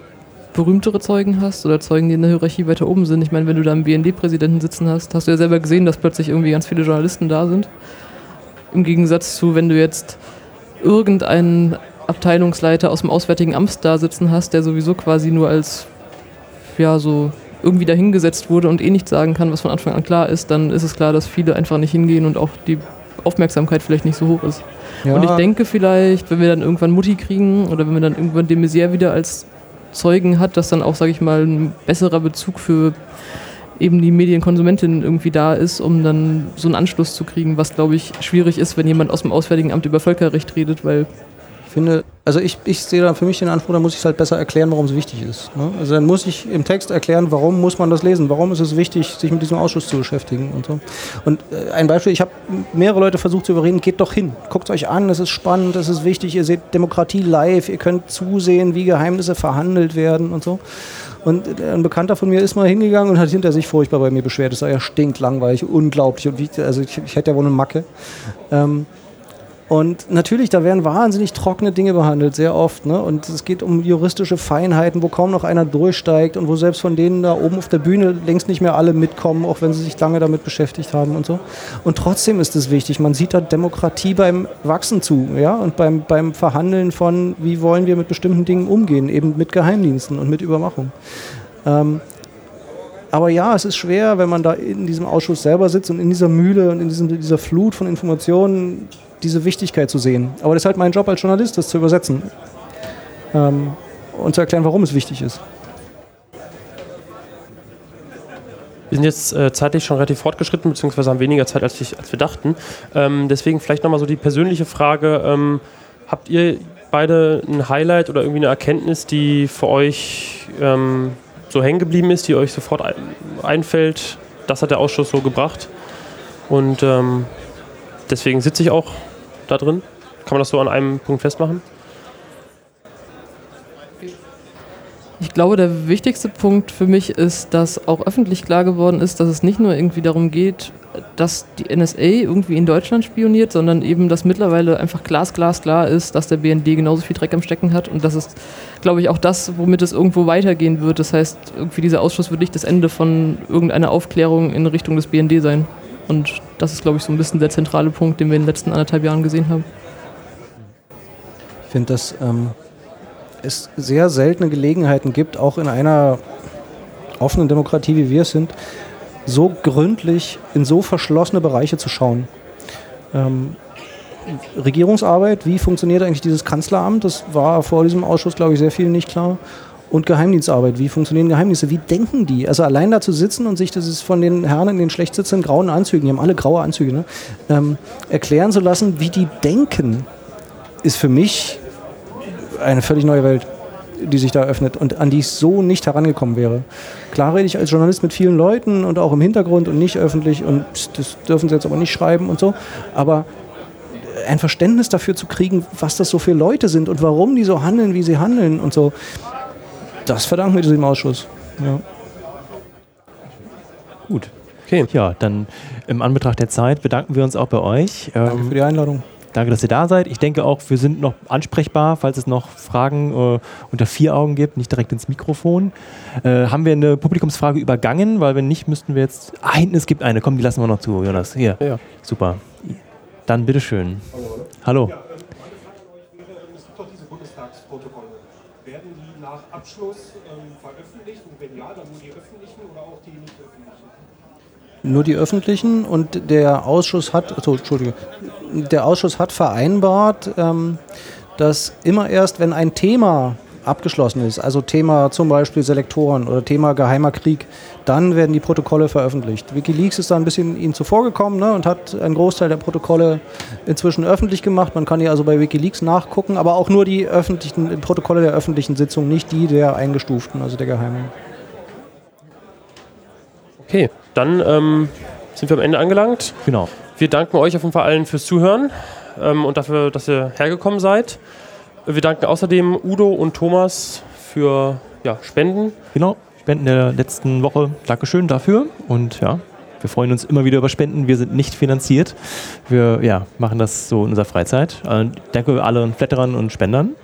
berühmtere Zeugen hast oder Zeugen, die in der Hierarchie weiter oben sind, ich meine, wenn du da einen BND-Präsidenten sitzen hast, hast du ja selber gesehen, dass plötzlich irgendwie ganz viele Journalisten da sind. Im Gegensatz zu, wenn du jetzt irgendeinen Abteilungsleiter aus dem Auswärtigen Amt da sitzen hast, der sowieso quasi nur als, ja, so irgendwie dahingesetzt wurde und eh nicht sagen kann, was von Anfang an klar ist, dann ist es klar, dass viele einfach nicht hingehen und auch die Aufmerksamkeit vielleicht nicht so hoch ist. ja, Und ich denke vielleicht, wenn wir dann irgendwann Mutti kriegen oder wenn wir dann irgendwann de Maizière wieder als Zeugen hat, dass dann auch, sage ich mal, ein besserer Bezug für eben die Medienkonsumentin irgendwie da ist, um dann so einen Anschluss zu kriegen, was, glaube ich, schwierig ist, wenn jemand aus dem Auswärtigen Amt über Völkerrecht redet, weil finde, also ich, ich sehe da für mich den Anspruch, da muss ich halt besser erklären, warum es wichtig ist. Ne? Also dann muss ich im Text erklären, warum muss man das lesen, warum ist es wichtig, sich mit diesem Ausschuss zu beschäftigen und so. Und äh, ein Beispiel, ich habe mehrere Leute versucht zu überreden, geht doch hin, guckt euch an, es ist spannend, es ist wichtig, ihr seht Demokratie live, ihr könnt zusehen, wie Geheimnisse verhandelt werden und so. Und ein Bekannter von mir ist mal hingegangen und hat hinter sich furchtbar bei mir beschwert. Es sei ja stinklangweilig, unglaublich. Und wie, also ich, ich hätte ja wohl eine Macke. Ähm, und natürlich, da werden wahnsinnig trockene Dinge behandelt, sehr oft. Ne? Und es geht um juristische Feinheiten, wo kaum noch einer durchsteigt und wo selbst von denen da oben auf der Bühne längst nicht mehr alle mitkommen, auch wenn sie sich lange damit beschäftigt haben und so. Und trotzdem ist es wichtig. Man sieht da Demokratie beim Wachsen zu, ja, und beim, beim Verhandeln von, wie wollen wir mit bestimmten Dingen umgehen, eben mit Geheimdiensten und mit Überwachung. Ähm, aber ja, es ist schwer, wenn man da in diesem Ausschuss selber sitzt und in dieser Mühle und in diesem, dieser Flut von Informationen diese Wichtigkeit zu sehen. Aber das ist halt mein Job als Journalist, das zu übersetzen ähm, und zu erklären, warum es wichtig ist. Wir sind jetzt äh, zeitlich schon relativ fortgeschritten, beziehungsweise haben weniger Zeit, als, ich, als wir dachten. Ähm, deswegen vielleicht nochmal so die persönliche Frage. Ähm, habt ihr beide ein Highlight oder irgendwie eine Erkenntnis, die für euch ähm, so hängen geblieben ist, die euch sofort ein, einfällt? Das hat der Ausschuss so gebracht. Und ähm, deswegen sitze ich auch da drin. Kann man das so an einem Punkt festmachen? Ich glaube, der wichtigste Punkt für mich ist, dass auch öffentlich klar geworden ist, dass es nicht nur irgendwie darum geht, dass die NSA irgendwie in Deutschland spioniert, sondern eben, dass mittlerweile einfach glasglas klar ist, dass der BND genauso viel Dreck am Stecken hat und das ist, glaube ich, auch das, womit es irgendwo weitergehen wird. Das heißt, irgendwie dieser Ausschuss wird nicht das Ende von irgendeiner Aufklärung in Richtung des BND sein. Und das ist, glaube ich, so ein bisschen der zentrale Punkt, den wir in den letzten anderthalb Jahren gesehen haben. Ich finde, dass ähm, es sehr seltene Gelegenheiten gibt, auch in einer offenen Demokratie, wie wir es sind, so gründlich in so verschlossene Bereiche zu schauen. Ähm, Regierungsarbeit, wie funktioniert eigentlich dieses Kanzleramt? Das war vor diesem Ausschuss, glaube ich, sehr vielen nicht klar und Geheimdienstarbeit. Wie funktionieren Geheimdienste? Wie denken die? Also allein da zu sitzen und sich das ist von den Herren in den schlecht sitzenden grauen Anzügen, die haben alle graue Anzüge, ne? ähm, erklären zu lassen, wie die denken, ist für mich eine völlig neue Welt, die sich da öffnet und an die ich so nicht herangekommen wäre. Klar rede ich als Journalist mit vielen Leuten und auch im Hintergrund und nicht öffentlich und das dürfen sie jetzt aber nicht schreiben und so, aber ein Verständnis dafür zu kriegen, was das so für Leute sind und warum die so handeln, wie sie handeln und so, das verdanken wir diesem Ausschuss. Ja. Gut. Okay. Ja, dann im Anbetracht der Zeit bedanken wir uns auch bei euch. Danke für die Einladung. Danke, dass ihr da seid. Ich denke auch, wir sind noch ansprechbar, falls es noch Fragen äh, unter vier Augen gibt, nicht direkt ins Mikrofon. Äh, haben wir eine Publikumsfrage übergangen? Weil wenn nicht, müssten wir jetzt. Ah, hinten, es gibt eine. Komm, die lassen wir noch zu, Jonas. Hier. Ja. Super. Dann bitteschön. Hallo. Ja, ähm, es gibt doch diese Bundestagsprotokolle. Werden die nach Abschluss ähm, veröffentlicht? Und wenn ja, dann nur die öffentlichen oder auch die nicht öffentlichen? Nur die öffentlichen und der Ausschuss hat, also, Entschuldige, der Ausschuss hat vereinbart, ähm, dass immer erst, wenn ein Thema abgeschlossen ist, also Thema zum Beispiel Selektoren oder Thema geheimer Krieg, dann werden die Protokolle veröffentlicht. Wikileaks ist da ein bisschen ihnen zuvorgekommen ne, und hat einen Großteil der Protokolle inzwischen öffentlich gemacht. Man kann die also bei Wikileaks nachgucken, aber auch nur die öffentlichen Protokolle der öffentlichen Sitzung, nicht die der eingestuften, also der geheimen. Okay, dann ähm, sind wir am Ende angelangt. Genau. Wir danken euch auf jeden Fall allen fürs Zuhören ähm, und dafür, dass ihr hergekommen seid. Wir danken außerdem Udo und Thomas für ja, Spenden. Genau, Spenden der letzten Woche. Dankeschön dafür. Und ja, wir freuen uns immer wieder über Spenden. Wir sind nicht finanziert. Wir ja, machen das so in unserer Freizeit. Also, danke allen Flatterern und Spendern.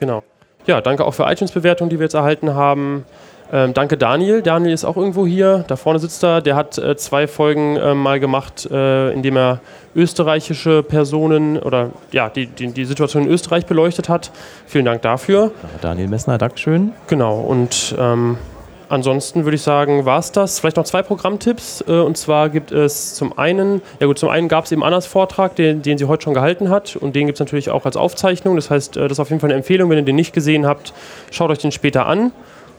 Genau. Ja, danke auch für iTunes-Bewertungen, die wir jetzt erhalten haben. Ähm, danke Daniel. Daniel ist auch irgendwo hier. Da vorne sitzt er. Der hat äh, zwei Folgen äh, mal gemacht, äh, indem er österreichische Personen oder ja, die, die, die, Situation in Österreich beleuchtet hat. Vielen Dank dafür. Daniel Messner, Dankeschön. Genau. Und ähm, ansonsten würde ich sagen, war es das. Vielleicht noch zwei Programmtipps. Äh, und zwar gibt es zum einen, ja gut, zum einen gab es eben Annas Vortrag, den, den sie heute schon gehalten hat. Und den gibt es natürlich auch als Aufzeichnung. Das heißt, äh, das ist auf jeden Fall eine Empfehlung. Wenn ihr den nicht gesehen habt, schaut euch den später an.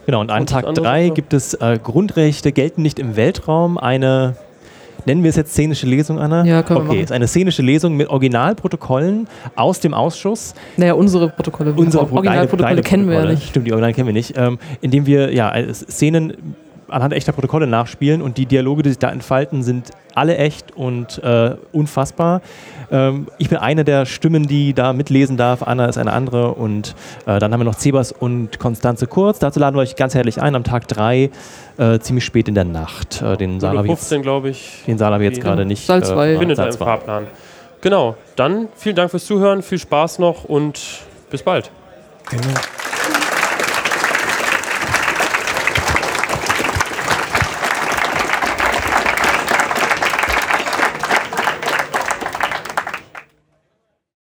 Genau, und an Tag 3 gibt es äh, Grundrechte gelten nicht im Weltraum. Eine, nennen wir es jetzt szenische Lesung, Anna? Ja, können okay, wir ist eine szenische Lesung mit Originalprotokollen aus dem Ausschuss. Naja, unsere Protokolle. Unsere Originalprotokolle kennen wir ja nicht. Stimmt, die Original kennen wir nicht. Ähm, indem wir ja, Szenen anhand echter Protokolle nachspielen und die Dialoge, die sich da entfalten, sind alle echt und äh, unfassbar. Ähm, ich bin eine der Stimmen, die da mitlesen darf. Anna ist eine andere. Und äh, dann haben wir noch Zebas und Konstanze Kurz. Dazu laden wir euch ganz herzlich ein am Tag 3, äh, ziemlich spät in der Nacht. Äh, den Saal habe ich jetzt, 15, glaube ich. den Saal habe ich jetzt gerade nicht. Saal zwei. äh, Findet Saal im zwei. Fahrplan. Genau, dann vielen Dank fürs Zuhören, viel Spaß noch und bis bald. Genau.